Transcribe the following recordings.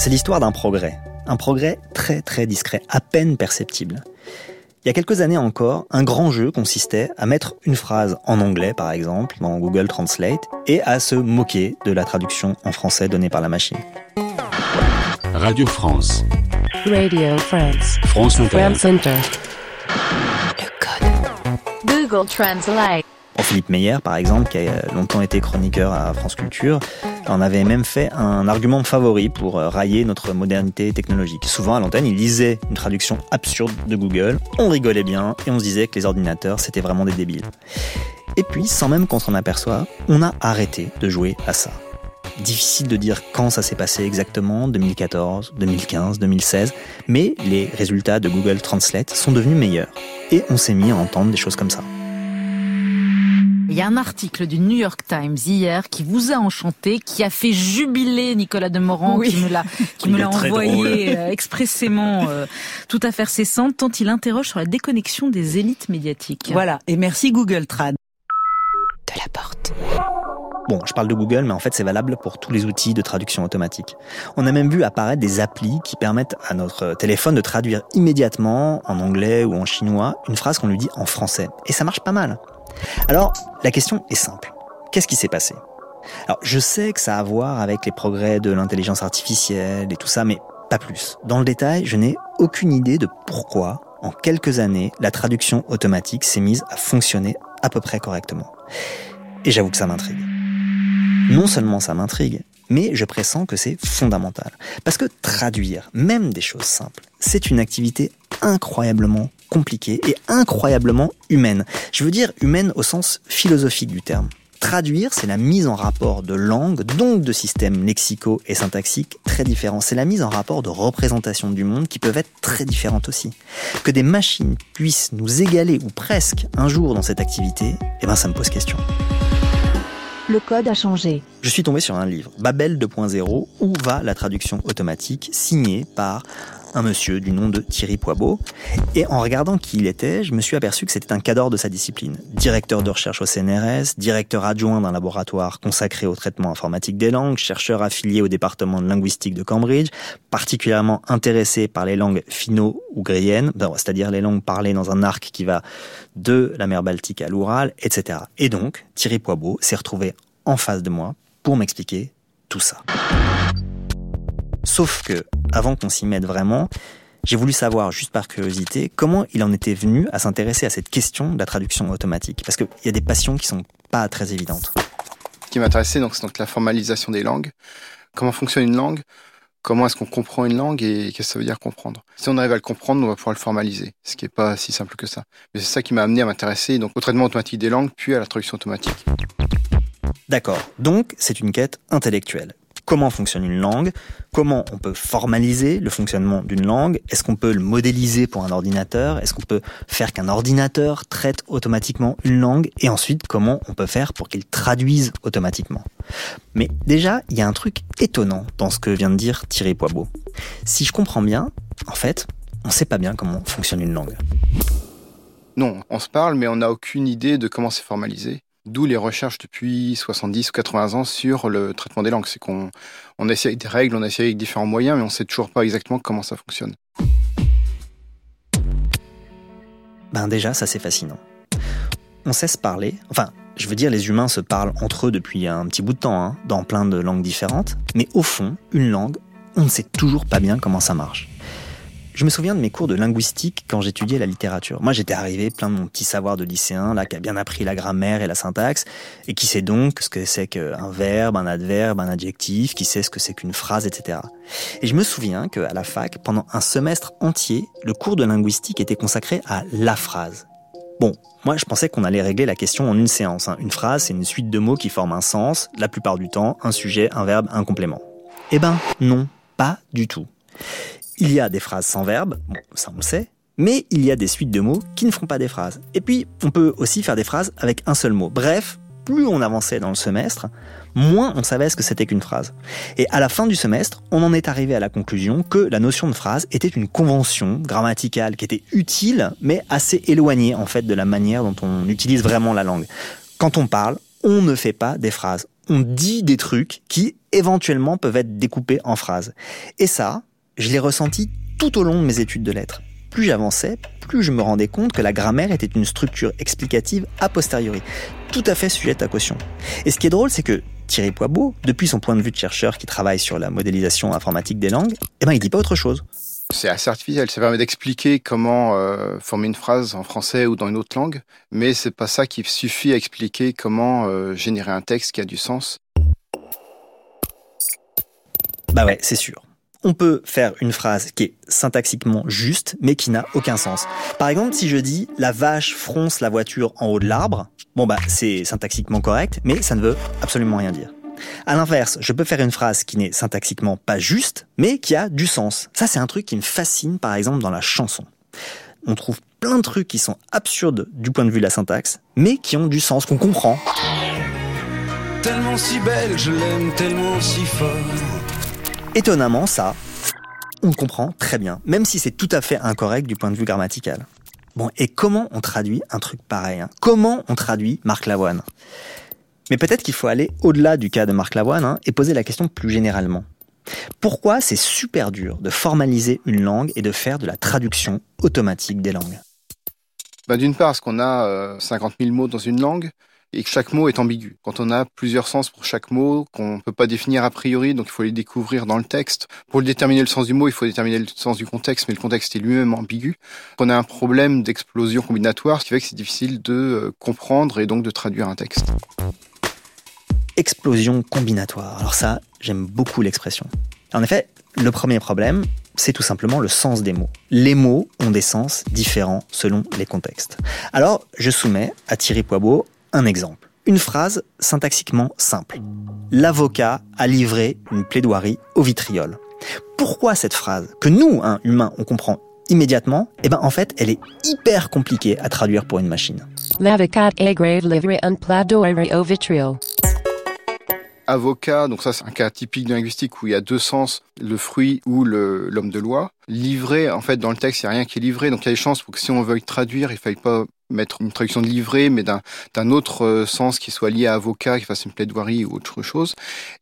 C'est l'histoire d'un progrès. Un progrès très très discret, à peine perceptible. Il y a quelques années encore, un grand jeu consistait à mettre une phrase en anglais, par exemple, dans Google Translate, et à se moquer de la traduction en français donnée par la machine. Radio France. Radio France. France Inter. France Inter. Le code. Google Translate. Philippe Meyer, par exemple, qui a longtemps été chroniqueur à France Culture, en avait même fait un argument favori pour euh, railler notre modernité technologique. Souvent, à l'antenne, il lisait une traduction absurde de Google, on rigolait bien et on se disait que les ordinateurs, c'était vraiment des débiles. Et puis, sans même qu'on s'en aperçoive, on a arrêté de jouer à ça. Difficile de dire quand ça s'est passé exactement, 2014, 2015, 2016, mais les résultats de Google Translate sont devenus meilleurs. Et on s'est mis à entendre des choses comme ça. Il y a un article du New York Times hier qui vous a enchanté, qui a fait jubiler Nicolas Demorand, Oui. qui me l'a, qui Il me est l'a très envoyé euh, expressément, euh, tout à fait cessante, tant il interroge sur la déconnexion des élites médiatiques. Voilà, et merci Google Trad. De la porte. Bon, je parle de Google, mais en fait c'est valable pour tous les outils de traduction automatique. On a même vu apparaître des applis qui permettent à notre téléphone de traduire immédiatement, en anglais ou en chinois, une phrase qu'on lui dit en français. Et ça marche pas mal. Alors, la question est simple. Qu'est-ce qui s'est passé? Alors, je sais que ça a à voir avec les progrès de l'intelligence artificielle et tout ça, mais pas plus. Dans le détail, je n'ai aucune idée de pourquoi, en quelques années, la traduction automatique s'est mise à fonctionner à peu près correctement. Et j'avoue que ça m'intrigue. Non seulement ça m'intrigue, mais je pressens que c'est fondamental. Parce que traduire, même des choses simples, c'est une activité incroyablement compliquée et incroyablement humaine. Je veux dire humaine au sens philosophique du terme. Traduire, c'est la mise en rapport de langues, donc de systèmes lexicaux et syntaxiques très différents. C'est la mise en rapport de représentations du monde qui peuvent être très différentes aussi. Que des machines puissent nous égaler ou presque un jour dans cette activité, eh ben ça me pose question. Le code a changé. Je suis tombé sur un livre, Babel 2.0, Où va la traduction automatique, signé par un monsieur du nom de Thierry Poibeau. Et en regardant qui il était, je me suis aperçu que c'était un cadre de sa discipline. Directeur de recherche au CNRS, directeur adjoint d'un laboratoire consacré au traitement informatique des langues, chercheur affilié au département de linguistique de Cambridge, particulièrement intéressé par les langues finno ou gréennes, ben, c'est-à-dire les langues parlées dans un arc qui va de la mer Baltique à l'Oural, etc. Et donc, Thierry Poibeau s'est retrouvé en face de moi pour m'expliquer tout ça. Sauf que, avant qu'on s'y mette vraiment, j'ai voulu savoir, juste par curiosité, comment il en était venu à s'intéresser à cette question de la traduction automatique. Parce qu'il y a des passions qui sont pas très évidentes. Ce qui m'intéressait, donc, c'est donc la formalisation des langues. Comment fonctionne une langue? Comment est-ce qu'on comprend une langue et qu'est-ce que ça veut dire comprendre? Si on arrive à le comprendre, on va pouvoir le formaliser, ce qui est pas si simple que ça. Mais c'est ça qui m'a amené à m'intéresser donc au traitement automatique des langues, puis à la traduction automatique. D'accord, donc c'est une quête intellectuelle. Comment fonctionne une langue Comment on peut formaliser le fonctionnement d'une langue Est-ce qu'on peut le modéliser pour un ordinateur Est-ce qu'on peut faire qu'un ordinateur traite automatiquement une langue Et ensuite, comment on peut faire pour qu'il traduise automatiquement Mais déjà, il y a un truc étonnant dans ce que vient de dire Thierry Poibeau. Si je comprends bien, en fait, on ne sait pas bien comment fonctionne une langue. Non, on se parle, mais on n'a aucune idée de comment c'est formalisé. D'où les recherches depuis 70 ou 80 ans sur le traitement des langues. C'est qu'on on essaie avec des règles, on essaie avec différents moyens, mais on sait toujours pas exactement comment ça fonctionne. Ben déjà, ça c'est fascinant. On sait se parler, enfin, je veux dire, les humains se parlent entre eux depuis un petit bout de temps, hein, dans plein de langues différentes, mais au fond, une langue, on ne sait toujours pas bien comment ça marche. Je me souviens de mes cours de linguistique quand j'étudiais la littérature. Moi, j'étais arrivé plein de mon petit savoir de lycéen, là, qui a bien appris la grammaire et la syntaxe, et qui sait donc ce que c'est qu'un verbe, un adverbe, un adjectif, qui sait ce que c'est qu'une phrase, etc. Et je me souviens qu'à la fac, pendant un semestre entier, le cours de linguistique était consacré à la phrase. Bon, moi je pensais qu'on allait régler la question en une séance. hein. Une phrase, c'est une suite de mots qui forment un sens, la plupart du temps, un sujet, un verbe, un complément. Eh ben non, pas du tout. Il y a des phrases sans verbe, bon, ça on le sait, mais il y a des suites de mots qui ne font pas des phrases. Et puis, on peut aussi faire des phrases avec un seul mot. Bref, plus on avançait dans le semestre, moins on savait ce que c'était qu'une phrase. Et à la fin du semestre, on en est arrivé à la conclusion que la notion de phrase était une convention grammaticale qui était utile, mais assez éloignée en fait de la manière dont on utilise vraiment la langue. Quand on parle, on ne fait pas des phrases. On dit des trucs qui éventuellement peuvent être découpées en phrases. Et ça, je l'ai ressenti tout au long de mes études de lettres. Plus j'avançais, plus je me rendais compte que la grammaire était une structure explicative a posteriori, tout à fait sujette à caution. Et ce qui est drôle, c'est que Thierry Poibeau, depuis son point de vue de chercheur qui travaille sur la modélisation informatique des langues, eh ben, il dit pas autre chose. C'est assez artificiel, ça permet d'expliquer comment euh, former une phrase en français ou dans une autre langue, mais c'est pas ça qui suffit à expliquer comment euh, générer un texte qui a du sens. Bah ouais, c'est sûr. On peut faire une phrase qui est syntaxiquement juste, mais qui n'a aucun sens. Par exemple, si je dis la vache fronce la voiture en haut de l'arbre, bon bah c'est syntaxiquement correct, mais ça ne veut absolument rien dire. À l'inverse, je peux faire une phrase qui n'est syntaxiquement pas juste, mais qui a du sens. Ça, c'est un truc qui me fascine, par exemple, dans la chanson. On trouve plein de trucs qui sont absurdes du point de vue de la syntaxe, mais qui ont du sens, qu'on comprend. Tellement si belle, je l'aime tellement si fort. Étonnamment, ça, on le comprend très bien, même si c'est tout à fait incorrect du point de vue grammatical. Bon, et comment on traduit un truc pareil hein? Comment on traduit Marc Lavoine? Mais peut-être qu'il faut aller au-delà du cas de Marc Lavoine hein, et poser la question plus généralement. Pourquoi c'est super dur de formaliser une langue et de faire de la traduction automatique des langues? Bah, D'une part, parce qu'on a euh, 50 000 mots dans une langue, et que chaque mot est ambigu. Quand on a plusieurs sens pour chaque mot, qu'on ne peut pas définir a priori, donc il faut les découvrir dans le texte. Pour déterminer le sens du mot, il faut déterminer le sens du contexte, mais le contexte est lui-même ambigu. On a un problème d'explosion combinatoire, ce qui fait que c'est difficile de euh, comprendre et donc de traduire un texte. Explosion combinatoire. Alors ça, j'aime beaucoup l'expression. En effet, le premier problème, c'est tout simplement le sens des mots. Les mots ont des sens différents selon les contextes. Alors, je soumets à Thierry Poibeau un exemple. Une phrase syntaxiquement simple. L'avocat a livré une plaidoirie au vitriol. Pourquoi cette phrase, que nous, un humain, on comprend immédiatement, eh ben en fait, elle est hyper compliquée à traduire pour une machine. L'avocat a grave livré un plaidoirie au vitriol. Avocat, donc ça c'est un cas typique de linguistique où il y a deux sens, le fruit ou l'homme de loi. Livré, en fait, dans le texte, il n'y a rien qui est livré, donc il y a des chances pour que si on veuille traduire, il ne faille pas mettre une traduction de livret, mais d'un autre euh, sens qui soit lié à avocat, qui fasse une plaidoirie ou autre chose.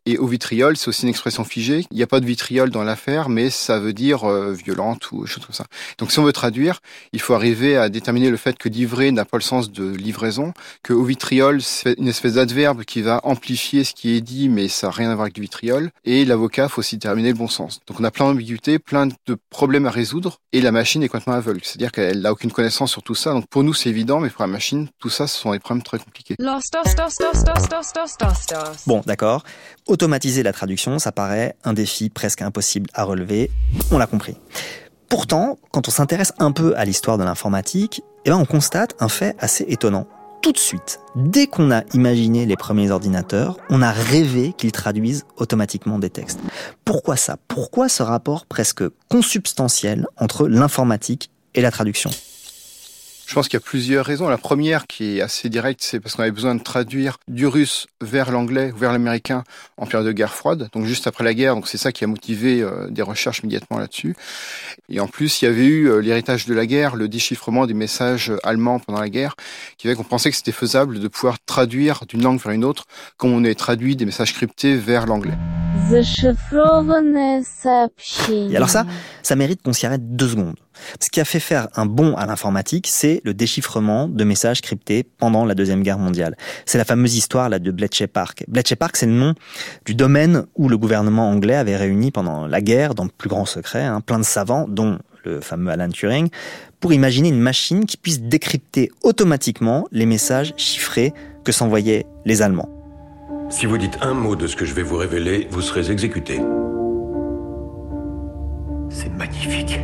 Et au vitriol, c'est aussi une expression figée. Il n'y a pas de vitriol dans l'affaire, mais ça veut dire euh, violente ou chose comme ça. Donc si on veut traduire, il faut arriver à déterminer le fait que livrer n'a pas le sens de livraison, que au vitriol, c'est une espèce d'adverbe qui va amplifier ce qui est dit, mais ça n'a rien à voir avec du vitriol. Et l'avocat, faut aussi déterminer le bon sens. Donc on a plein d'ambiguïtés, plein de problèmes à résoudre, et la machine est complètement aveugle. C'est-à-dire qu'elle n'a aucune connaissance sur tout ça. Donc pour nous, c'est évident, mais pour la machine, tout ça, ce sont des problèmes très compliqués. Bon, d'accord. Automatiser la traduction, ça paraît un défi presque impossible à relever. On l'a compris. Pourtant, quand on s'intéresse un peu à l'histoire de l'informatique, eh ben on constate un fait assez étonnant. Tout de suite, dès qu'on a imaginé les premiers ordinateurs, on a rêvé qu'ils traduisent automatiquement des textes. Pourquoi ça? Pourquoi ce rapport presque consubstantiel entre l'informatique et la traduction? Je pense qu'il y a plusieurs raisons. La première, qui est assez directe, c'est parce qu'on avait besoin de traduire du russe vers l'anglais ou vers l'américain en période de guerre froide, donc juste après la guerre. Donc c'est ça qui a motivé euh, des recherches immédiatement là-dessus. Et en plus, il y avait eu euh, l'héritage de la guerre, le déchiffrement des messages allemands pendant la guerre, qui fait qu'on pensait que c'était faisable de pouvoir traduire d'une langue vers une autre, comme on est traduit des messages cryptés vers l'anglais. Et alors ça, ça mérite qu'on s'y arrête deux secondes. Ce qui a fait faire un bond à l'informatique, c'est le déchiffrement de messages cryptés pendant la Deuxième Guerre mondiale. C'est la fameuse histoire là de Bletchley Park. Bletchley Park, c'est le nom du domaine où le gouvernement anglais avait réuni pendant la guerre, dans le plus grand secret, hein, plein de savants, dont le fameux Alan Turing, pour imaginer une machine qui puisse décrypter automatiquement les messages chiffrés que s'envoyaient les Allemands. Si vous dites un mot de ce que je vais vous révéler, vous serez exécuté. C'est magnifique.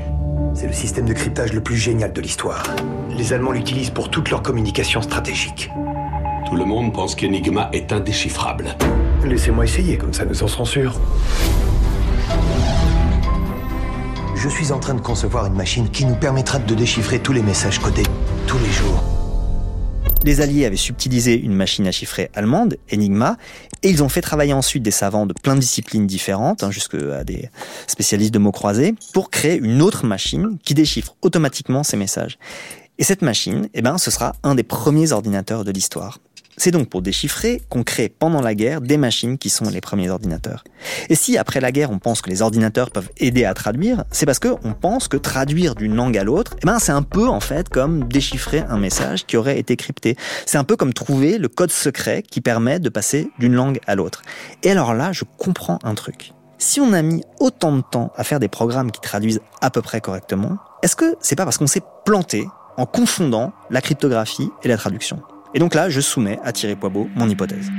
C'est le système de cryptage le plus génial de l'histoire. Les Allemands l'utilisent pour toute leur communication stratégique. Tout le monde pense qu'Enigma est indéchiffrable. Laissez-moi essayer, comme ça nous en serons sûrs. Je suis en train de concevoir une machine qui nous permettra de déchiffrer tous les messages codés, tous les jours. Les Alliés avaient subtilisé une machine à chiffrer allemande, Enigma, et ils ont fait travailler ensuite des savants de plein de disciplines différentes, hein, jusqu'à des spécialistes de mots croisés, pour créer une autre machine qui déchiffre automatiquement ces messages. Et cette machine, eh ben, ce sera un des premiers ordinateurs de l'histoire. C'est donc pour déchiffrer qu'on crée pendant la guerre des machines qui sont les premiers ordinateurs. Et si après la guerre on pense que les ordinateurs peuvent aider à traduire, c'est parce qu'on pense que traduire d'une langue à l'autre, eh ben c'est un peu en fait comme déchiffrer un message qui aurait été crypté. C'est un peu comme trouver le code secret qui permet de passer d'une langue à l'autre. Et alors là, je comprends un truc. Si on a mis autant de temps à faire des programmes qui traduisent à peu près correctement, est-ce que c'est pas parce qu'on s'est planté en confondant la cryptographie et la traduction? Et donc là, je soumets à Thierry Poibeau mon hypothèse.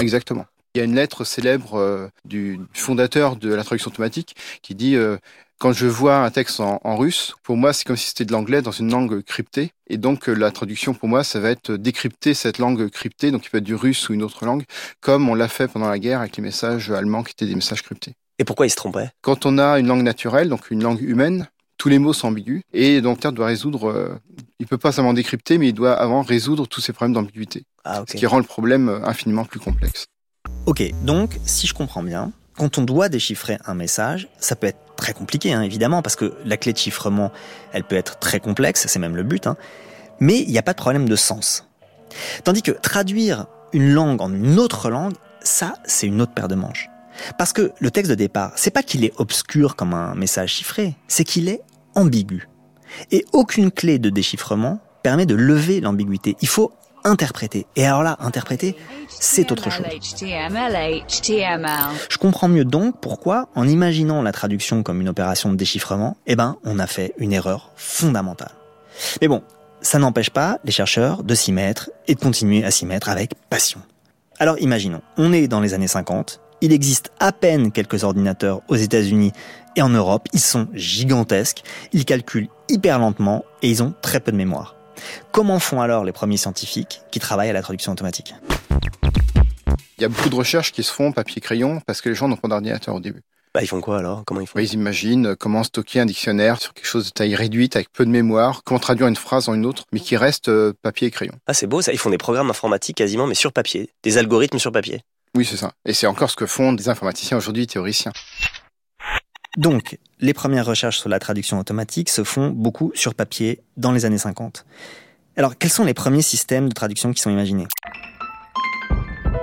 Exactement. Il y a une lettre célèbre euh, du fondateur de la traduction automatique qui dit euh, quand je vois un texte en, russe, pour moi, c'est comme si c'était de l'anglais dans une langue cryptée. Et donc, euh, la traduction, pour moi, ça va être décrypter cette langue cryptée, donc il peut être du russe ou une autre langue, comme on l'a fait pendant la guerre avec les messages allemands qui étaient des messages cryptés. Et pourquoi il se trompait Quand on a une langue naturelle, donc une langue humaine, tous les mots sont ambigus et donc doit résoudre. Euh, il peut pas seulement décrypter, mais il doit avant résoudre tous ces problèmes d'ambiguïté, ah, ce qui rend le problème euh, infiniment plus complexe. Ok, donc si je comprends bien, quand on doit déchiffrer un message, ça peut être très compliqué, hein, évidemment, parce que la clé de chiffrement, elle peut être très complexe, c'est même le but, hein, mais il n'y a pas de problème de sens. Tandis que traduire une langue en une autre langue, ça, c'est une autre paire de manches. Parce que le texte de départ, c'est pas qu'il est obscur comme un message chiffré, c'est qu'il est ambigu. Et aucune clé de déchiffrement permet de lever l'ambiguïté. Il faut interpréter. Et alors là, interpréter, c'est autre chose. Je comprends mieux donc pourquoi, en imaginant la traduction comme une opération de déchiffrement, eh ben, on a fait une erreur fondamentale. Mais bon, ça n'empêche pas les chercheurs de s'y mettre et de continuer à s'y mettre avec passion. Alors imaginons, on est dans les années 50, il existe à peine quelques ordinateurs aux États-Unis et en Europe. Ils sont gigantesques, ils calculent hyper lentement et ils ont très peu de mémoire. Comment font alors les premiers scientifiques qui travaillent à la traduction automatique? Il y a beaucoup de recherches qui se font papier-crayon parce que les gens n'ont pas d'ordinateur au début. Bah, ils font quoi alors? Comment ils font? Ils imaginent comment stocker un dictionnaire sur quelque chose de taille réduite avec peu de mémoire, comment traduire une phrase en une autre, mais qui reste euh, papier et crayon. Ah c'est beau ça, ils font des programmes informatiques quasiment mais sur papier, des algorithmes sur papier. Oui, c'est ça. Et c'est encore ce que font des informaticiens aujourd'hui, théoriciens. Donc, les premières recherches sur la traduction automatique se font beaucoup sur papier dans les années 50. Alors, quels sont les premiers systèmes de traduction qui sont imaginés?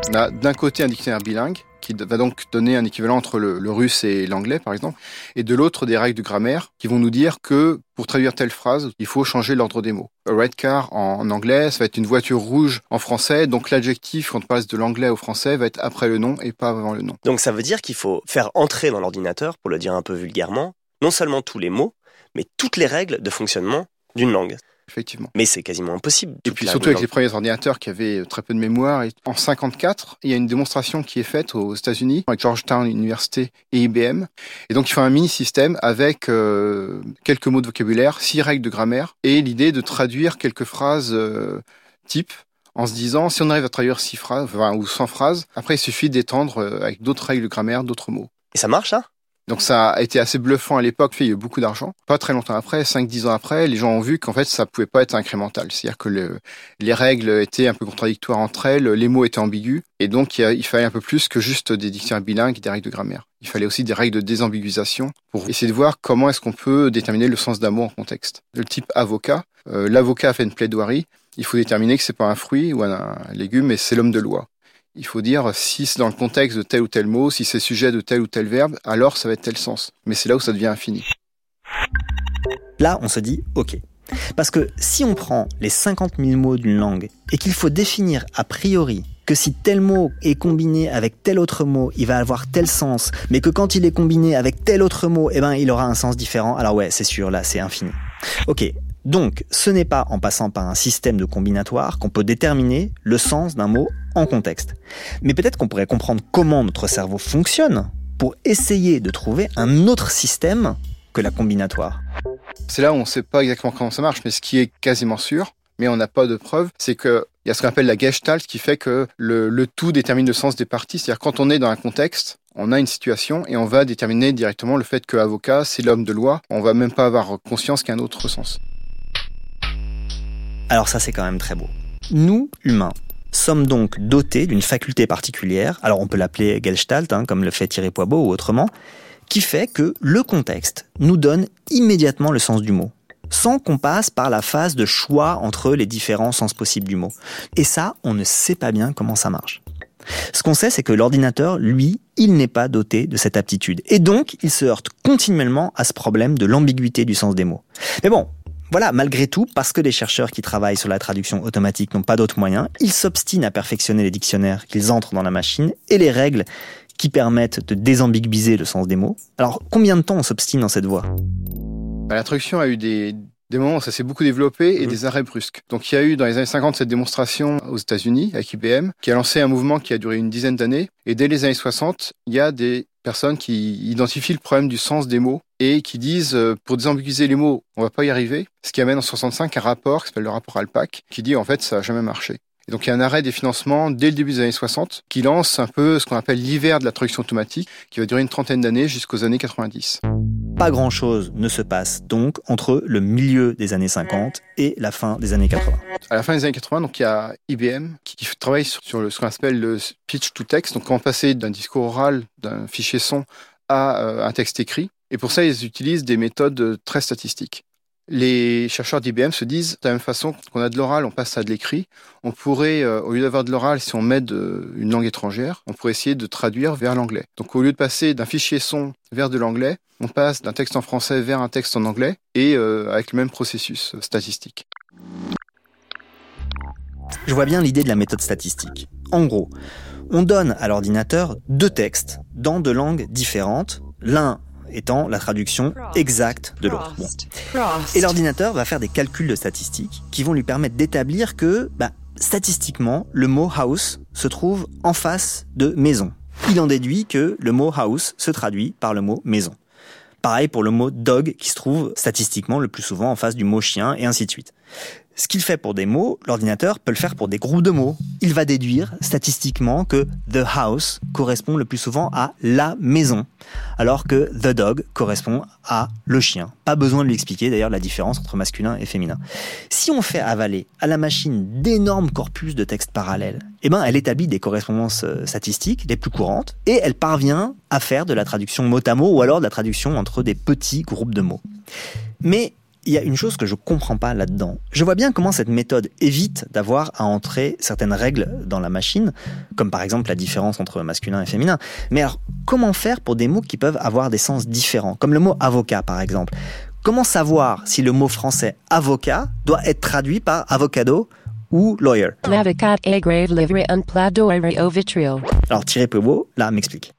On a d'un côté un dictionnaire bilingue qui va donc donner un équivalent entre le, russe et l'anglais, par exemple, et de l'autre des règles de grammaire qui vont nous dire que pour traduire telle phrase, il faut changer l'ordre des mots. A red car en anglais, ça va être une voiture rouge en français, donc l'adjectif, quand on passe de l'anglais au français, va être après le nom et pas avant le nom. Donc ça veut dire qu'il faut faire entrer dans l'ordinateur, pour le dire un peu vulgairement, non seulement tous les mots, mais toutes les règles de fonctionnement d'une langue effectivement. Mais c'est quasiment impossible. Et puis surtout avec les premiers ordinateurs qui avaient très peu de mémoire. Et en 54, il y a une démonstration qui est faite aux États-Unis avec Georgetown Université et IBM. Et donc ils font un mini système avec euh, quelques mots de vocabulaire, six règles de grammaire et l'idée de traduire quelques phrases euh, type en se disant si on arrive à traduire six phrases ou 100 phrases, après il suffit d'étendre euh, avec d'autres règles de grammaire, d'autres mots. Et ça marche, ça? Donc ça a été assez bluffant à l'époque, fait il y a eu beaucoup d'argent. Pas très longtemps après, 5-10 ans après, les gens ont vu qu'en fait ça pouvait pas être incrémental. C'est-à-dire que le, les règles étaient un peu contradictoires entre elles, les mots étaient ambigus, et donc il, fallait un peu plus que juste des dictionnaires bilingues et des règles de grammaire. Il fallait aussi des règles de désambiguisation pour essayer de voir comment est-ce qu'on peut déterminer le sens d'un mot en contexte. Le type avocat, euh, l'avocat fait une plaidoirie, il faut déterminer que c'est pas un fruit ou un légume, mais c'est l'homme de loi il faut dire si c'est dans le contexte de tel ou tel mot, si c'est sujet de tel ou tel verbe, alors ça va être tel sens. Mais c'est là où ça devient infini. Là, on se dit OK. Parce que si on prend les 50 000 mots d'une langue et qu'il faut définir a priori que si tel mot est combiné avec tel autre mot, il va avoir tel sens, mais que quand il est combiné avec tel autre mot, eh ben, il aura un sens différent, alors ouais, c'est sûr, là, c'est infini. Ok, donc, ce n'est pas en passant par un système de combinatoire qu'on peut déterminer le sens d'un mot en contexte. Mais peut-être qu'on pourrait comprendre comment notre cerveau fonctionne pour essayer de trouver un autre système que la combinatoire. C'est là où on ne sait pas exactement comment ça marche, mais ce qui est quasiment sûr, mais on n'a pas de preuve, c'est qu'il y a ce qu'on appelle la gestalt qui fait que le, tout détermine le sens des parties. C'est-à-dire quand on est dans un contexte, on a une situation et on va déterminer directement le fait que avocat, c'est l'homme de loi. On va même pas avoir conscience qu'il y a un autre sens. Alors ça c'est quand même très beau. Nous, humains, sommes donc dotés d'une faculté particulière, alors on peut l'appeler Gestalt, hein, comme le fait Thierry Poibeau ou autrement, qui fait que le contexte nous donne immédiatement le sens du mot. sans qu'on passe par la phase de choix entre les différents sens possibles du mot. Et ça, on ne sait pas bien comment ça marche. Ce qu'on sait, c'est que l'ordinateur, lui, il n'est pas doté de cette aptitude. Et donc, il se heurte continuellement à ce problème de l'ambiguïté du sens des mots. Mais bon, voilà, malgré tout, parce que les chercheurs qui travaillent sur la traduction automatique n'ont pas d'autres moyens, ils s'obstinent à perfectionner les dictionnaires qu'ils entrent dans la machine et les règles qui permettent de désambiguïser le sens des mots. Alors, combien de temps on s'obstine dans cette voie? Bah, La traduction a eu des, des moments où ça s'est beaucoup développé et mmh. des arrêts brusques. Donc il y a eu dans les années 50 cette démonstration aux États-Unis avec IBM qui a lancé un mouvement qui a duré une dizaine d'années et dès les années 60, il y a des personnes qui identifient le problème du sens des mots et qui disent euh, pour désambiguiser les mots, on va pas y arriver. Ce qui amène en 65 un rapport qui s'appelle le rapport Alpac qui dit en fait ça a jamais marché. Et donc il y a un arrêt des financements dès le début des années 60 qui lance un peu ce qu'on appelle l'hiver de la traduction automatique qui va durer une trentaine d'années jusqu'aux années 90. Pas grand-chose ne se passe donc entre le milieu des années 50 et la fin des années 80. À la fin des années 80, donc il y a IBM qui, travaille sur, ce qu'on appelle le pitch to text, donc on passer d'un discours oral, d'un fichier son à euh, un texte écrit. Et pour ça, ils utilisent des méthodes très statistiques. Les chercheurs d'IBM se disent, de la même façon qu'on a de l'oral, on passe à de l'écrit. On pourrait, euh, au lieu d'avoir de l'oral, si on met une langue étrangère, on pourrait essayer de traduire vers l'anglais. Donc au lieu de passer d'un fichier son vers de l'anglais, on passe d'un texte en français vers un texte en anglais et euh, avec le même processus euh, statistique. Je vois bien l'idée de la méthode statistique. En gros, on donne à l'ordinateur deux textes dans deux langues différentes, l'un étant la traduction exacte de l'autre. Et l'ordinateur va faire des calculs de statistiques qui vont lui permettre d'établir que, bah, statistiquement, le mot house se trouve en face de maison. Il en déduit que le mot house se traduit par le mot maison. Pareil pour le mot dog qui se trouve statistiquement le plus souvent en face du mot chien et ainsi de suite. Ce qu'il fait pour des mots, l'ordinateur peut le faire pour des groupes de mots. Il va déduire statistiquement que the house correspond le plus souvent à la maison, alors que the dog correspond à le chien. Pas besoin de lui expliquer d'ailleurs la différence entre masculin et féminin. Si on fait avaler à la machine d'énormes corpus de textes parallèles, eh ben elle établit des correspondances euh, statistiques les plus courantes et elle parvient à faire de la traduction mot à mot ou alors de la traduction entre des petits groupes de mots. Mais il y a une chose que je comprends pas là-dedans. Je vois bien comment cette méthode évite d'avoir à entrer certaines règles dans la machine, comme par exemple la différence entre masculin et féminin. Mais alors, comment faire pour des mots qui peuvent avoir des sens différents, comme le mot avocat par exemple Comment savoir si le mot français avocat doit être traduit par avocado ou lawyer? Alors Thierry Peubot, là, m'explique.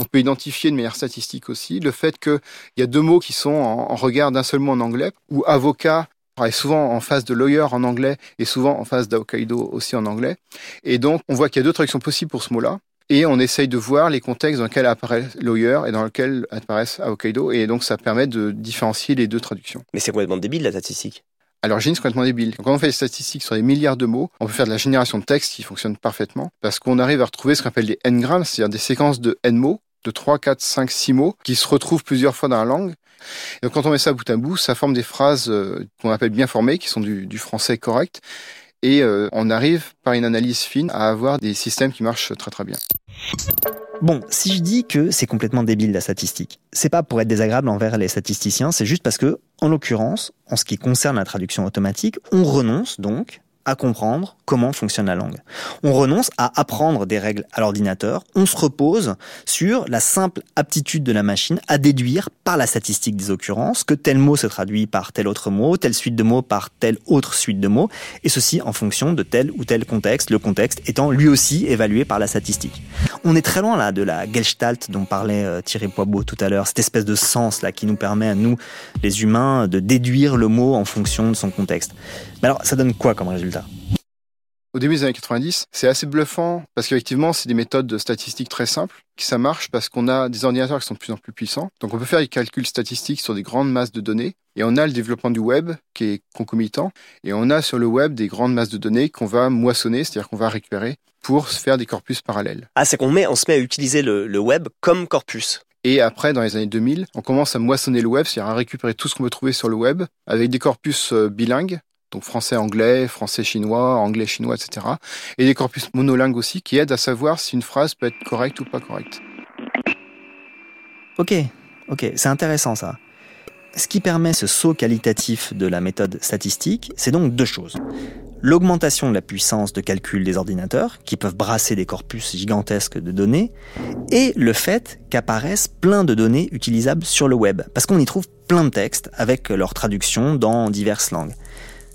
On peut identifier de manière statistique aussi le fait qu'il y a deux mots qui sont en, regard d'un seul mot en anglais, ou avocat est souvent en face de lawyer en anglais et souvent en face d'avocado aussi en anglais. Et donc, on voit qu'il y a deux traductions possibles pour ce mot-là. Et on essaye de voir les contextes dans lesquels apparaît lawyer et dans lesquels apparaissent avocado. Et donc, ça permet de différencier les deux traductions. Mais c'est complètement débile, la statistique. Alors, l'origine, c'est complètement débile. quand on fait des statistiques sur des milliards de mots, on peut faire de la génération de texte qui fonctionne parfaitement parce qu'on arrive à retrouver ce qu'on appelle des n-grammes, c'est-à-dire des séquences de n mots de 3, 4, 5, 6 mots qui se retrouvent plusieurs fois dans la langue. Et donc, quand on met ça bout à bout, ça forme des phrases euh, qu'on appelle bien formées, qui sont du, français correct. Et euh, on arrive, par une analyse fine, à avoir des systèmes qui marchent très très bien. Bon, si je dis que c'est complètement débile la statistique, c'est pas pour être désagréable envers les statisticiens, c'est juste parce que, en l'occurrence, en ce qui concerne la traduction automatique, on renonce donc à comprendre comment fonctionne la langue. On renonce à apprendre des règles à l'ordinateur, on se repose sur la simple aptitude de la machine à déduire par la statistique des occurrences que tel mot se traduit par tel autre mot, telle suite de mots par telle autre suite de mots, et ceci en fonction de tel ou tel contexte, le contexte étant lui aussi évalué par la statistique. On est très loin là de la Gestalt dont parlait euh, Thierry Poibeau tout à l'heure, cette espèce de sens là qui nous permet à nous, les humains, de déduire le mot en fonction de son contexte. Mais alors, ça donne quoi comme résultat? Au début des années 90, c'est assez bluffant parce qu'effectivement, c'est des méthodes de statistiques très simples qui ça marche parce qu'on a des ordinateurs qui sont de plus en plus puissants. Donc on peut faire des calculs statistiques sur des grandes masses de données et on a le développement du web qui est concomitant et on a sur le web des grandes masses de données qu'on va moissonner, c'est-à-dire qu'on va récupérer pour se faire des corpus parallèles. Ah, c'est qu'on met, on se met à utiliser le, le web comme corpus. Et après, dans les années 2000, on commence à moissonner le web, c'est-à-dire à récupérer tout ce qu'on peut trouver sur le web avec des corpus euh, bilingues donc français-anglais, français-chinois, anglais-chinois, etc. Et des corpus monolingues aussi qui aident à savoir si une phrase peut être correcte ou pas correcte. Ok, ok, c'est intéressant ça. ce qui permet ce saut qualitatif de la méthode statistique, c'est donc deux choses. L'augmentation de la puissance de calcul des ordinateurs, qui peuvent brasser des corpus gigantesques de données, et le fait qu'apparaissent plein de données utilisables sur le web, parce qu'on y trouve plein de textes avec leur traduction dans diverses langues.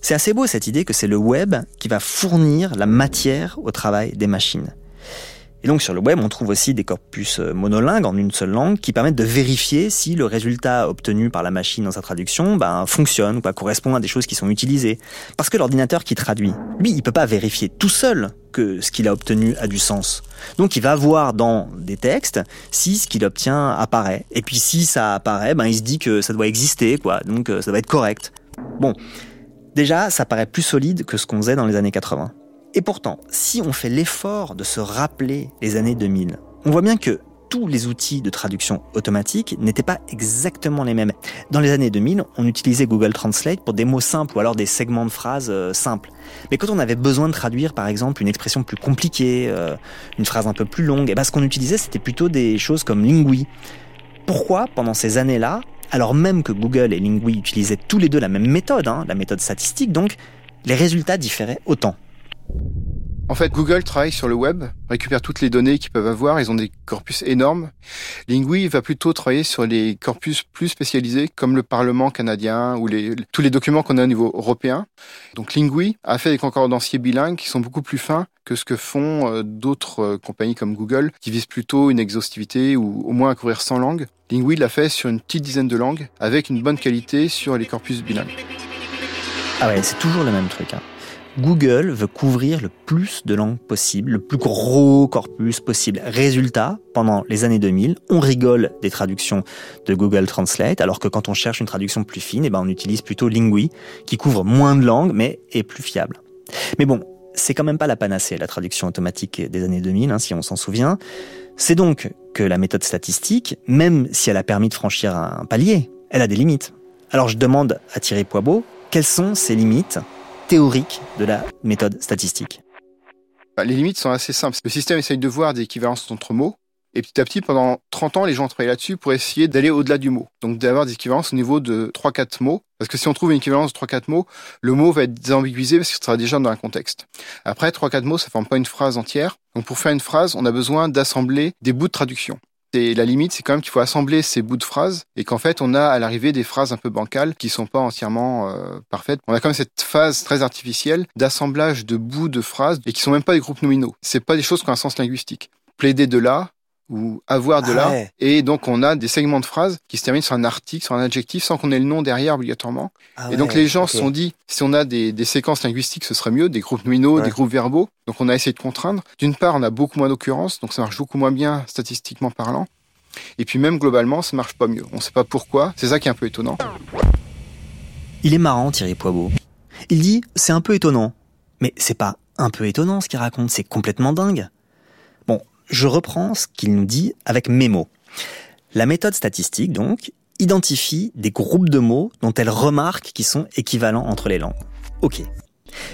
C'est assez beau cette idée que c'est le web qui va fournir la matière au travail des machines. Et donc sur le web, on trouve aussi des corpus euh, monolingues en une seule langue qui permettent de vérifier si le résultat obtenu par la machine dans sa traduction ben, fonctionne ou correspond à des choses qui sont utilisées. Parce que l'ordinateur qui traduit, lui, il peut pas vérifier tout seul que ce qu'il a obtenu a du sens. Donc il va voir dans des textes si ce qu'il obtient apparaît. Et puis si ça apparaît, ben, il se dit que ça doit exister, quoi. Donc euh, ça doit être correct. Bon. Déjà, ça paraît plus solide que ce qu'on faisait dans les années 80. Et pourtant, si on fait l'effort de se rappeler les années 2000, on voit bien que tous les outils de traduction automatique n'étaient pas exactement les mêmes. Dans les années 2000, on utilisait Google Translate pour des mots simples ou alors des segments de phrases euh, simples. Mais quand on avait besoin de traduire par exemple une expression plus compliquée, euh, une phrase un peu plus longue, et eh ben, ce qu'on utilisait c'était plutôt des choses comme Lingui. Pourquoi pendant ces années-là, alors même que Google et Lingui utilisaient tous les deux la même méthode, hein, la méthode statistique donc, les résultats différaient autant en fait, Google travaille sur le web, récupère toutes les données qu'ils peuvent avoir, ils ont des corpus énormes. Lingui va plutôt travailler sur les corpus plus spécialisés, comme le Parlement canadien ou les, tous les documents qu'on a au niveau européen. Donc Lingui a fait des concordanciers bilingues qui sont beaucoup plus fins que ce que font euh, d'autres euh, compagnies comme Google, qui visent plutôt une exhaustivité ou au moins à couvrir 100 langues. Lingui l'a fait sur une petite dizaine de langues, avec une bonne qualité sur les corpus bilingues. Ah ouais, c'est toujours le même truc. Hein. Google veut couvrir le plus de langues possible, le plus gros corpus possible. Résultat, pendant les années 2000, on rigole des traductions de Google Translate, alors que quand on cherche une traduction plus fine, eh ben on utilise plutôt Lingui, qui couvre moins de langues, mais est plus fiable. Mais bon, c'est quand même pas la panacée, la traduction automatique des années 2000, hein, si on s'en souvient. C'est donc que la méthode statistique, même si elle a permis de franchir un palier, elle a des limites. Alors je demande à Thierry Poibeau, quelles sont ces limites théorique de la méthode statistique bah, Les limites sont assez simples. Le système essaye de voir des équivalences entre mots. Et petit à petit, pendant 30 ans, les gens travaillent là-dessus pour essayer d'aller au-delà du mot. Donc d'avoir des équivalences au niveau de 3-4 mots. Parce que si on trouve une équivalence de 3-4 mots, le mot va être désambiguisé parce qu'il sera déjà dans un contexte. Après, 3-4 mots, ça forme pas une phrase entière. Donc pour faire une phrase, on a besoin d'assembler des bouts de traduction la limite, c'est quand même qu'il faut assembler ces bouts de phrases et qu'en fait, on a à l'arrivée des phrases un peu bancales qui sont pas entièrement euh, parfaites. On a quand même cette phase très artificielle d'assemblage de bouts de phrases et qui sont même pas des groupes nominaux. C'est pas des choses qui ont un sens linguistique. Plaider de là, ou avoir de là. Ah et donc, on a des segments de phrases qui se terminent sur un article, sur un adjectif, sans qu'on ait le nom derrière obligatoirement. Ah et donc, les gens se sont dit, si on a des, des, séquences linguistiques, ce serait mieux, des groupes nominaux, des groupes verbaux. Donc, on a essayé de contraindre. D'une part, on a beaucoup moins d'occurrences, donc ça marche beaucoup moins bien statistiquement parlant. Et puis même globalement, ça marche pas mieux. On sait pas pourquoi. C'est ça qui est un peu étonnant. Il est marrant, Thierry Poibeau. Il dit, c'est un peu étonnant. Mais c'est pas un peu étonnant ce qu'il raconte, c'est complètement dingue. Je reprends ce qu'il nous dit avec mes mots. La méthode statistique, donc, identifie des groupes de mots dont elle remarque qu'ils sont équivalents entre les langues. Ok.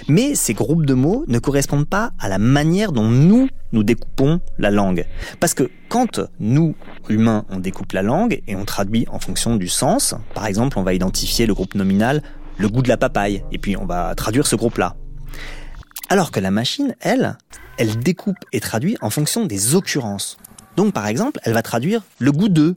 Mais ces groupes de mots ne correspondent pas à la manière dont nous, nous découpons la langue. Parce que quand nous, humains, on découpe la langue et on traduit en fonction du sens, par exemple, on va identifier le groupe nominal, le goût de la papaye, et puis on va traduire ce groupe-là. Alors que la machine, elle, elle découpe et traduit en fonction des occurrences. Donc par exemple, elle va traduire le goût de,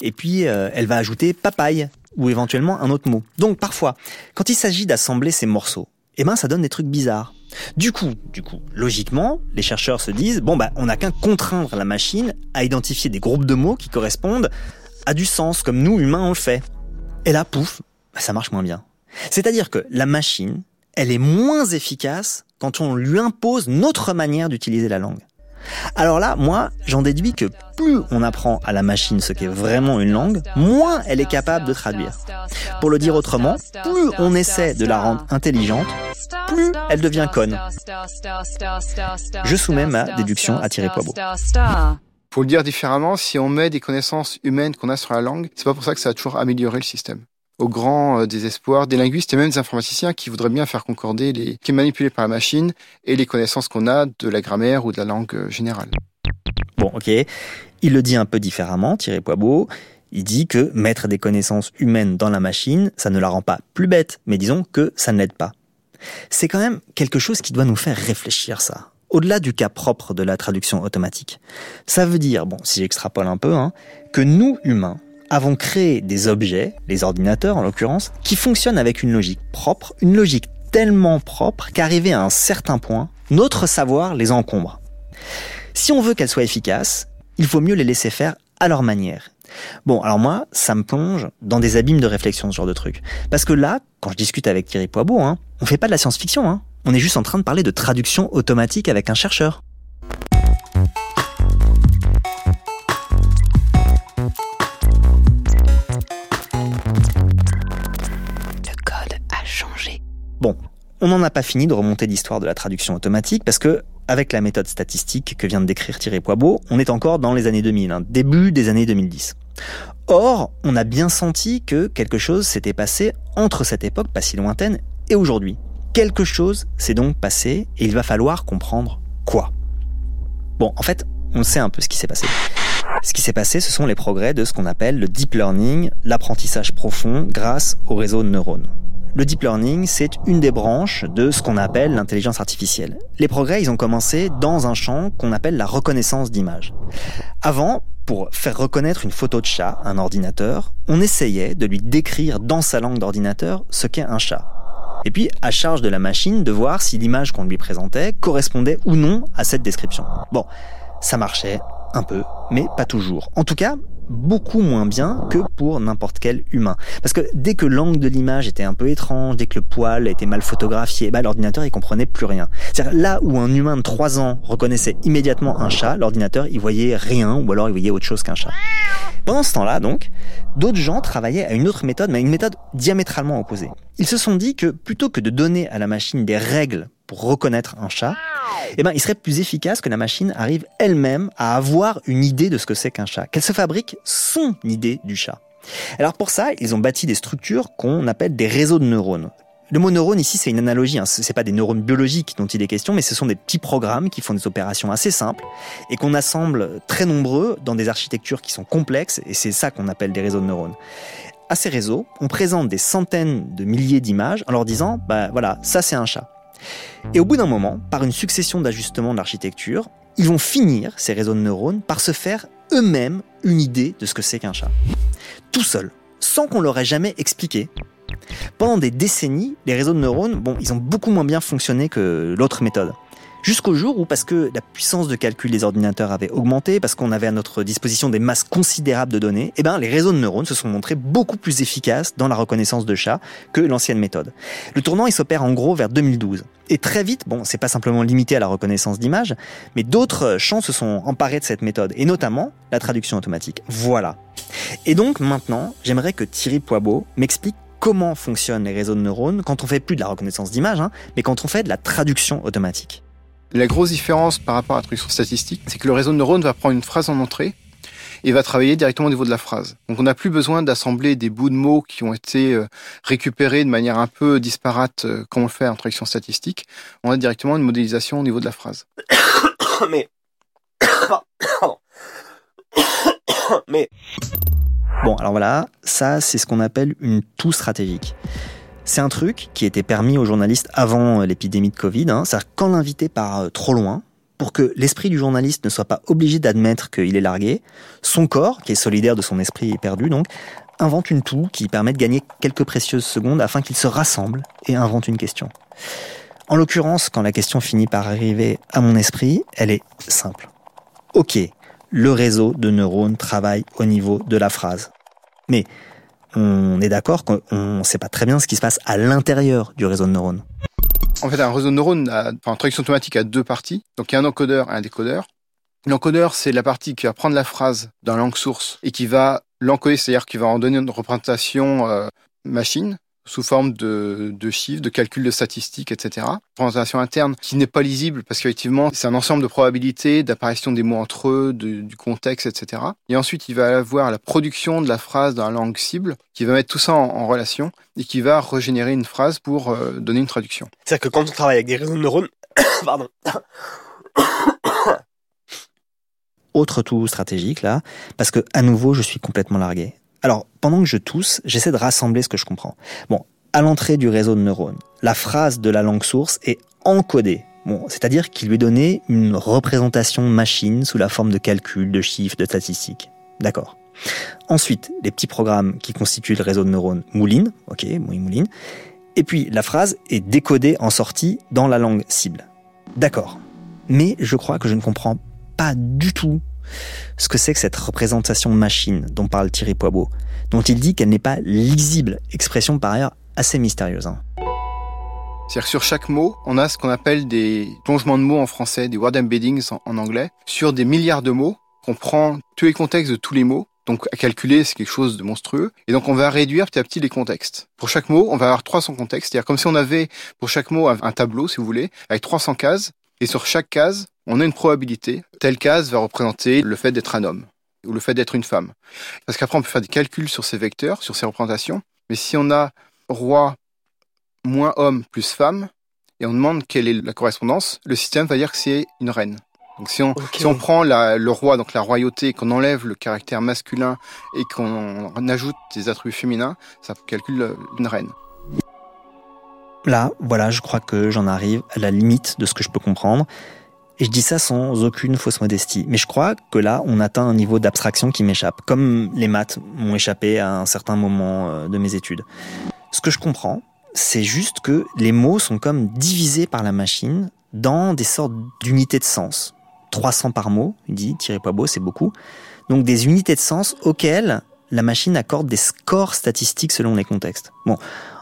et puis euh, elle va ajouter papaye, ou éventuellement un autre mot. Donc parfois, quand il s'agit d'assembler ces morceaux, eh ben ça donne des trucs bizarres. Du coup, du coup, logiquement, les chercheurs se disent bon bah on n'a qu'à contraindre la machine à identifier des groupes de mots qui correspondent à du sens comme nous humains on le fait. Et là, pouf, bah, ça marche moins bien. C'est-à-dire que la machine, elle est moins efficace quand on lui impose notre manière d'utiliser la langue. Alors là, moi, j'en déduis que plus on apprend à la machine ce qu'est vraiment une langue, moins elle est capable de traduire. Pour le dire autrement, plus on essaie de la rendre intelligente, plus elle devient conne. Je soumets ma déduction à Thierry Poibeau. Pour le dire différemment, si on met des connaissances humaines qu'on a sur la langue, c'est pas pour ça que ça a toujours amélioré le système au grand euh, désespoir des linguistes et même des informaticiens qui voudraient bien faire concorder les qui est manipulé par la machine et les connaissances qu'on a de la grammaire ou de la langue euh, générale. Bon, ok. Il le dit un peu différemment, Thierry Poibeau. Il dit que mettre des connaissances humaines dans la machine, ça ne la rend pas plus bête, mais disons que ça ne l'aide pas. C'est quand même quelque chose qui doit nous faire réfléchir ça. Au-delà du cas propre de la traduction automatique. Ça veut dire, bon, si j'extrapole un peu, hein, que nous, humains, avons créé des objets, les ordinateurs en l'occurrence, qui fonctionnent avec une logique propre, une logique tellement propre qu'arrivé à un certain point, notre savoir les encombre. Si on veut qu'elles soient efficaces, il faut mieux les laisser faire à leur manière. Bon, alors moi, ça me plonge dans des abîmes de réflexion, ce genre de truc. Parce que là, quand je discute avec Thierry Poibeau, hein, on fait pas de la science-fiction, hein. on est juste en train de parler de traduction automatique avec un chercheur. Bon, on n'en a pas fini de remonter l'histoire de la traduction automatique parce que, avec la méthode statistique que vient de décrire Thierry Poibeau, on est encore dans les années 2000, hein, début des années 2010. Or, on a bien senti que quelque chose s'était passé entre cette époque pas si lointaine et aujourd'hui. Quelque chose s'est donc passé et il va falloir comprendre quoi. Bon, en fait, on sait un peu ce qui s'est passé. Ce qui s'est passé, ce sont les progrès de ce qu'on appelle le deep learning, l'apprentissage profond grâce au réseau de neurones. Le deep learning, c'est une des branches de ce qu'on appelle l'intelligence artificielle. Les progrès, ils ont commencé dans un champ qu'on appelle la reconnaissance d'image. Avant, pour faire reconnaître une photo de chat à un ordinateur, on essayait de lui décrire dans sa langue d'ordinateur ce qu'est un chat. Et puis, à charge de la machine de voir si l'image qu'on lui présentait correspondait ou non à cette description. Bon, ça marchait un peu, mais pas toujours. En tout cas, beaucoup moins bien que pour n'importe quel humain. Parce que dès que l'angle de l'image était un peu étrange, dès que le poil était mal photographié, bah, l'ordinateur il comprenait plus rien. C'est-à-dire là où un humain de 3 ans reconnaissait immédiatement un chat, l'ordinateur il voyait rien ou alors il voyait autre chose qu'un chat. Pendant ce temps-là donc, d'autres gens travaillaient à une autre méthode, mais une méthode diamétralement opposée. Ils se sont dit que plutôt que de donner à la machine des règles pour reconnaître un chat, eh ben, il serait plus efficace que la machine arrive elle-même à avoir une idée de ce que c'est qu'un chat, qu'elle se fabrique son idée du chat. Alors pour ça, ils ont bâti des structures qu'on appelle des réseaux de neurones. Le mot neurone ici, c'est une analogie. Hein. C'est pas des neurones biologiques dont il est question, mais ce sont des petits programmes qui font des opérations assez simples et qu'on assemble très nombreux dans des architectures qui sont complexes. Et c'est ça qu'on appelle des réseaux de neurones. À ces réseaux, on présente des centaines de milliers d'images en leur disant, bah voilà, ça c'est un chat. Et au bout d'un moment, par une succession d'ajustements de l'architecture, ils vont finir, ces réseaux de neurones, par se faire eux-mêmes une idée de ce que c'est qu'un chat. Tout seul, sans qu'on leur ait jamais expliqué. Pendant des décennies, les réseaux de neurones, ils ont beaucoup moins bien fonctionné que l'autre méthode. Jusqu'au jour où, parce que la puissance de calcul des ordinateurs avait augmenté, parce qu'on avait à notre disposition des masses considérables de données, eh ben, les réseaux de neurones se sont montrés beaucoup plus efficaces dans la reconnaissance de chats que l'ancienne méthode. Le tournant, il s'opère en gros vers 2012. Et très vite, bon, c'est pas simplement limité à la reconnaissance d'images, mais d'autres champs se sont emparés de cette méthode, et notamment la traduction automatique. Voilà. Et donc, maintenant, j'aimerais que Thierry Poibeau m'explique comment fonctionnent les réseaux de neurones quand on fait plus de la reconnaissance d'images, hein, mais quand on fait de la traduction automatique. La grosse différence par rapport à la traduction statistique, c'est que le réseau de neurones va prendre une phrase en entrée et va travailler directement au niveau de la phrase. Donc on n'a plus besoin d'assembler des bouts de mots qui ont été euh, récupérés de manière un peu disparate euh, comme on le fait en traduction statistique. On a directement une modélisation au niveau de la phrase. Mais. Mais. Bon, alors voilà, ça c'est ce qu'on appelle une toux stratégique. C'est un truc qui était permis aux journalistes avant l'épidémie de Covid. Hein. C'est-à-dire quand l'invité part euh, trop loin, pour que l'esprit du journaliste ne soit pas obligé d'admettre qu'il est largué, son corps, qui est solidaire de son esprit perdu donc, invente une toux qui permet de gagner quelques précieuses secondes afin qu'il se rassemble et invente une question. En l'occurrence, quand la question finit par arriver à mon esprit, elle est simple. Ok, le réseau de neurones travaille au niveau de la phrase. Mais on est d'accord qu'on ne sait pas très bien ce qui se passe à l'intérieur du réseau de neurones. En fait, un réseau de neurones, a, enfin, traduction automatique a deux parties. Donc, il y a un encodeur et un décodeur. L'encodeur, c'est la partie qui va prendre la phrase la langue source et qui va l'encoder, c'est-à-dire qui va en donner une représentation euh, machine sous forme de, de chiffres, de calculs de statistiques, etc. Représentation interne qui n'est pas lisible parce qu'effectivement, c'est un ensemble de probabilités d'apparition des mots entre eux, de, du contexte, etc. Et ensuite, il va avoir la production de la phrase dans la langue cible qui va mettre tout ça en, en relation et qui va régénérer une phrase pour euh, donner une traduction. C'est-à-dire que quand on travaille avec des réseaux de neurones, pardon, autre tout stratégique là, parce que à nouveau, je suis complètement largué. Alors, pendant que je tousse, j'essaie de rassembler ce que je comprends. Bon, à l'entrée du réseau de neurones, la phrase de la langue source est encodée. Bon, c'est-à-dire qu'il lui est donné une représentation machine sous la forme de calculs, de chiffres, de statistiques. D'accord. Ensuite, les petits programmes qui constituent le réseau de neurones moulinent, ok, oui, moulinent. Et puis, la phrase est décodée en sortie dans la langue cible. D'accord. Mais je crois que je ne comprends pas du tout ce que c'est que cette représentation machine dont parle Thierry Poibeau, dont il dit qu'elle n'est pas lisible, expression par ailleurs assez mystérieuse. Hein. C'est-à-dire que sur chaque mot, on a ce qu'on appelle des plongements de mots en français, des word embeddings en, anglais, sur des milliards de mots, qu'on prend tous les contextes de tous les mots, donc à calculer, c'est quelque chose de monstrueux. Et donc on va réduire petit à petit les contextes. Pour chaque mot, on va avoir 300 contextes. C'est-à-dire comme si on avait pour chaque mot un tableau, si vous voulez, avec 300 cases. Et sur chaque case, on a une probabilité. Telle case va représenter le fait d'être un homme ou le fait d'être une femme. Parce qu'après, on peut faire des calculs sur ces vecteurs, sur ces représentations. Mais si on a roi moins homme plus femme, et on demande quelle est la correspondance, le système va dire que c'est une reine. Donc si on, si on prend le roi, donc la royauté, qu'on enlève le caractère masculin et qu'on ajoute des attributs féminins, ça calcule une reine. Là, voilà, je crois que j'en arrive à la limite de ce que je peux comprendre. Et je dis ça sans aucune fausse modestie. Mais je crois que là, on atteint un niveau d'abstraction qui m'échappe, comme les maths m'ont échappé à un certain moment euh, de mes études. Ce que je comprends, c'est juste que les mots sont comme divisés par la machine dans des sortes d'unités de sens. 300 par mot, il dit, pas beau, c'est beaucoup. Donc des unités de sens auxquelles la machine accorde des scores statistiques selon les contextes. Bon,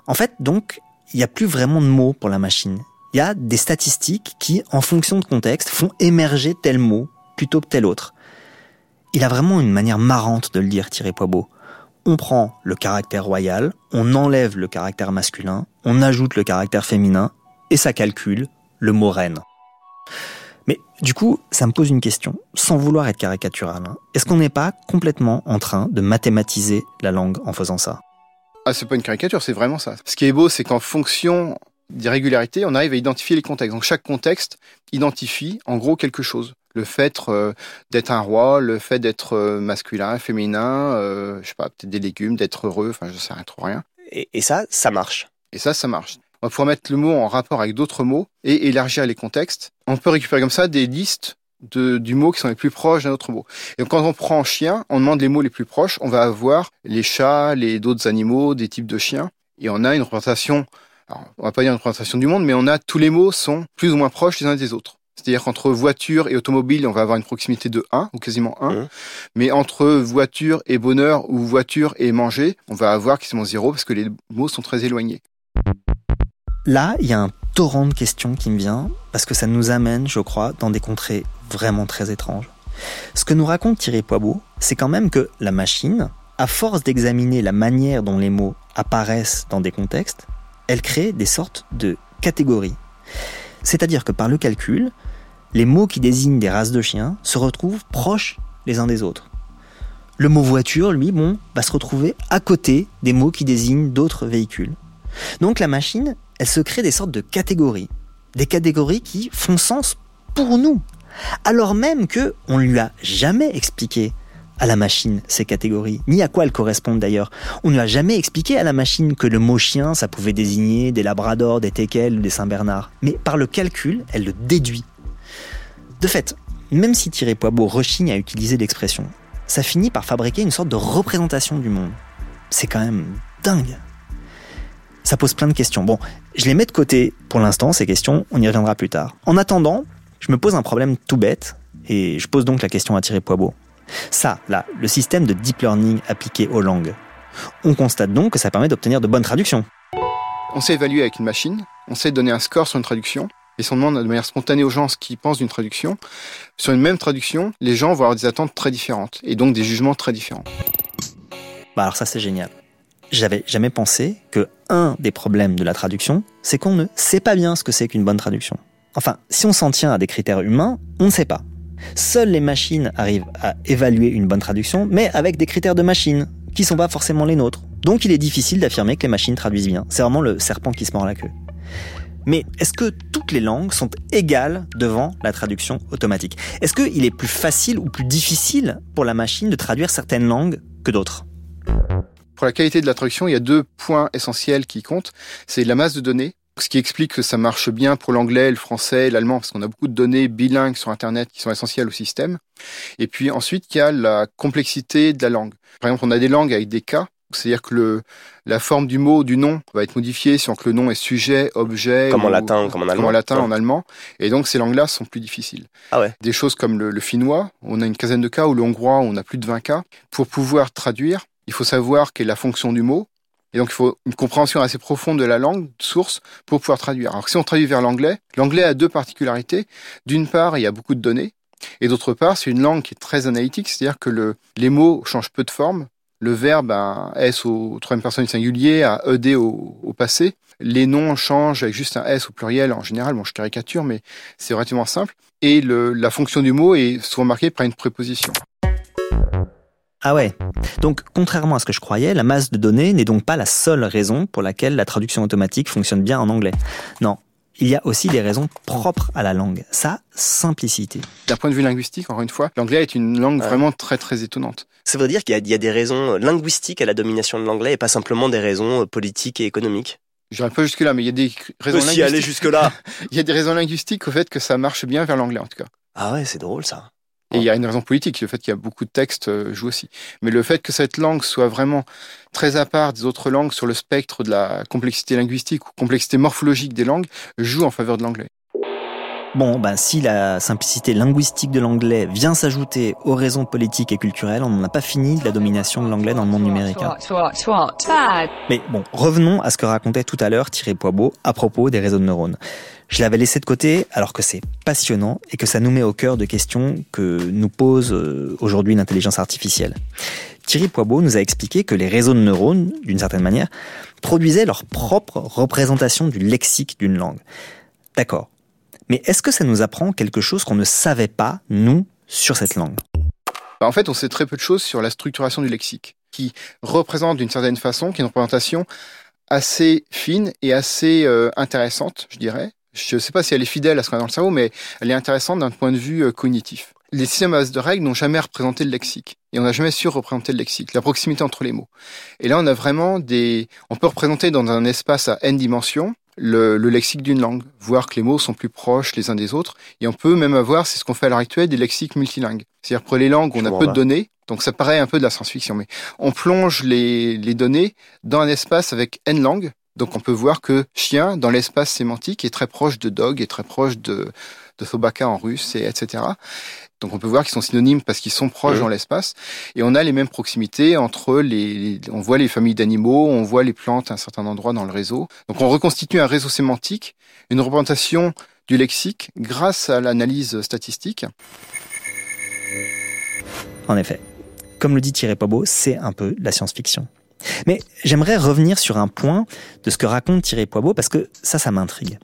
en fait, donc, il n'y a plus vraiment de mots pour la machine. Il y a des statistiques qui, en fonction de contexte, font émerger tel mot plutôt que tel autre. Il a vraiment une manière marrante de le dire, Thierry Poibeau on prend le caractère royal, on enlève le caractère masculin, on ajoute le caractère féminin, et ça calcule le mot reine. Mais du coup, ça me pose une question, sans vouloir être caricatural. Hein. Est-ce qu'on n'est pas complètement en train de mathématiser la langue en faisant ça? Ah, c'est pas une caricature, c'est vraiment ça. Ce qui est beau, c'est qu'en fonction des régularités, on arrive à identifier les contextes. Donc chaque contexte identifie en gros quelque chose le fait euh, d'être un roi, le fait d'être euh, masculin, féminin, euh, je sais pas, peut-être des légumes, d'être heureux, enfin je sais rien, trop rien. Et, ça, ça marche. Et ça, ça marche. On va pouvoir mettre le mot en rapport avec d'autres mots et élargir les contextes. On peut récupérer comme ça des listes de, du mot qui sont les plus proches d'un autre mot. Et quand on prend chien, on demande les mots les plus proches, on va avoir les chats, les d'autres animaux, des types de chiens, et on a une représentation. Alors, on va pas dire une représentation du monde, mais on a tous les mots sont plus ou moins proches les uns des autres. C'est-à-dire qu'entre voiture et automobile, on va avoir une proximité de 1 ou quasiment 1. Mmh. Mais entre voiture et bonheur ou voiture et manger, on va avoir quasiment 0 parce que les mots sont très éloignés. Là, il y a un torrent de questions qui me vient parce que ça nous amène, je crois, dans des contrées vraiment très étranges. Ce que nous raconte Thierry Poibeau, c'est quand même que la machine, à force d'examiner la manière dont les mots apparaissent dans des contextes, elle crée des sortes de catégories. C'est-à-dire que par le calcul, les mots qui désignent des races de chiens se retrouvent proches les uns des autres. Le mot voiture, lui, bon, va se retrouver à côté des mots qui désignent d'autres véhicules. Donc la machine, elle se crée des sortes de catégories. Des catégories qui font sens pour nous. Alors même que on lui a jamais expliqué à la machine ces catégories, ni à quoi elles correspondent d'ailleurs. On ne lui a jamais expliqué à la machine que le mot chien, ça pouvait désigner des labradors, des teckels ou des saint-bernard. Mais par le calcul, elle le déduit. De fait, même si Thierry Poibeau rechigne à utiliser l'expression, ça finit par fabriquer une sorte de représentation du monde. C'est quand même dingue. Ça pose plein de questions. Bon, je les mets de côté pour l'instant, ces questions, on y reviendra plus tard. En attendant, je me pose un problème tout bête, et je pose donc la question à Thierry Poibeau. Ça, là, le système de deep learning appliqué aux langues. On constate donc que ça permet d'obtenir de bonnes traductions. On sait évaluer avec une machine, on sait donner un score sur une traduction, et si on demande de manière spontanée aux gens ce qu'ils pensent d'une traduction, sur une même traduction, les gens vont avoir des attentes très différentes, et donc des jugements très différents. Bah alors ça c'est génial. J'avais jamais pensé que un des problèmes de la traduction, c'est qu'on ne sait pas bien ce que c'est qu'une bonne traduction. Enfin, si on s'en tient à des critères humains, on ne sait pas. Seules les machines arrivent à évaluer une bonne traduction, mais avec des critères de machine, qui sont pas forcément les nôtres. Donc il est difficile d'affirmer que les machines traduisent bien. C'est vraiment le serpent qui se mord la queue. Mais est-ce que toutes les langues sont égales devant la traduction automatique? Est-ce qu'il est plus facile ou plus difficile pour la machine de traduire certaines langues que d'autres? Pour la qualité de la traduction, il y a deux points essentiels qui comptent. C'est la masse de données, ce qui explique que ça marche bien pour l'anglais, le français, l'allemand, parce qu'on a beaucoup de données bilingues sur Internet qui sont essentielles au système. Et puis ensuite, il y a la complexité de la langue. Par exemple, on a des langues avec des cas, c'est-à-dire que le, la forme du mot, du nom, va être modifiée si que le nom est sujet, objet. Comme en ou- latin, comme en allemand. Comme en latin, Ouais. en allemand. Et donc, ces langues-là sont plus difficiles. Ah ouais. Des choses comme le, le finnois, on a une quinzaine de cas, ou le hongrois, on a plus de 20 cas. Pour pouvoir traduire, il faut savoir quelle est la fonction du mot. Et donc, il faut une compréhension assez profonde de la langue, source, pour pouvoir traduire. Alors, si on traduit vers l'anglais, l'anglais a deux particularités. D'une part, il y a beaucoup de données. Et d'autre part, c'est une langue qui est très analytique, c'est-à-dire que le, les mots changent peu de forme. Le verbe a S au troisième personne du singulier, a ED au, passé. Les noms changent avec juste un S au pluriel en général. Bon, je caricature, mais c'est relativement simple. Et la fonction du mot est souvent marquée par une préposition. Ah ouais. Donc, contrairement à ce que je croyais, la masse de données n'est donc pas la seule raison pour laquelle la traduction automatique fonctionne bien en anglais. Non. Il y a aussi des raisons propres à la langue, sa simplicité. D'un point de vue linguistique, encore une fois, l'anglais est une langue Ouais. vraiment très très étonnante. Ça veut dire qu'il y, a- il y a des raisons linguistiques à la domination de l'anglais et pas simplement des raisons euh, politiques et économiques. Je un peu jusque là, mais il y a des raisons Aussi aller linguistiques. jusque-là. Il y a des raisons linguistiques au fait que ça marche bien vers l'anglais en tout cas. Ah ouais, c'est drôle ça. Et il y a une raison politique, le fait qu'il y a beaucoup de textes euh, joue aussi. Mais le fait que cette langue soit vraiment très à part des autres langues sur le spectre de la complexité linguistique ou complexité morphologique des langues joue en faveur de l'anglais. Bon, ben, si la simplicité linguistique de l'anglais vient s'ajouter aux raisons politiques et culturelles, on n'en a pas fini de la domination de l'anglais dans le monde numérique. hein. Mais bon, revenons à ce que racontait tout à l'heure Thierry Poibeau à propos des réseaux de neurones. Je l'avais laissé de côté alors que c'est passionnant et que ça nous met au cœur de questions que nous pose euh, aujourd'hui l'intelligence artificielle. Thierry Poibeau nous a expliqué que les réseaux de neurones, d'une certaine manière, produisaient leur propre représentation du lexique d'une langue. D'accord. Mais est-ce que ça nous apprend quelque chose qu'on ne savait pas, nous, sur cette langue? Bah, En fait, on sait très peu de choses sur la structuration du lexique, qui représente d'une certaine façon, qui est une représentation assez fine et assez euh, intéressante, je dirais. Je ne sais pas si elle est fidèle à ce qu'on a dans le cerveau, mais elle est intéressante d'un point de vue euh, cognitif. Les systèmes à base de règles n'ont jamais représenté le lexique. Et on n'a jamais su représenter le lexique, la proximité entre les mots. Et là, on a vraiment des... On peut représenter dans un espace à n dimensions le, le lexique d'une langue, voir que les mots sont plus proches les uns des autres. Et on peut même avoir, c'est ce qu'on fait à l'heure actuelle, des lexiques multilingues. C'est-à-dire pour les langues, on Je a peu de données, donc ça paraît un peu de la science-fiction, mais on plonge les, les données dans un espace avec n langues. Donc on peut voir que chien, dans l'espace sémantique, est très proche de dog, est très proche de, de sobaka en russe, et etc. Donc on peut voir qu'ils sont synonymes parce qu'ils sont proches dans l'espace. Et on a les mêmes proximités entre les, les- On voit les familles d'animaux, on voit les plantes à un certain endroit dans le réseau. Donc on reconstitue un réseau sémantique, une représentation du lexique grâce à l'analyse statistique. En effet, comme le dit Thierry Poibeau, c'est un peu la science-fiction. Mais j'aimerais revenir sur un point de ce que raconte Thierry Poibeau parce que ça, ça m'intrigue.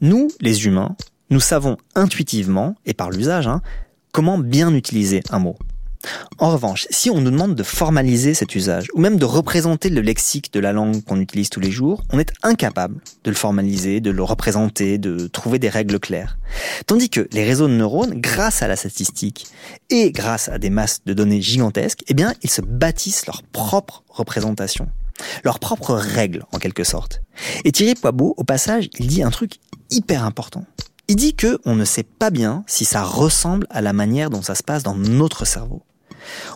Nous, les humains, nous savons intuitivement, et par l'usage, hein, comment bien utiliser un mot. En revanche, si on nous demande de formaliser cet usage, ou même de représenter le lexique de la langue qu'on utilise tous les jours, on est incapable de le formaliser, de le représenter, de trouver des règles claires. Tandis que les réseaux de neurones, grâce à la statistique et grâce à des masses de données gigantesques, eh bien, ils se bâtissent leur propre représentation, leurs propres règles, en quelque sorte. Et Thierry Poibeau, au passage, il dit un truc hyper important. Il dit que on ne sait pas bien si ça ressemble à la manière dont ça se passe dans notre cerveau.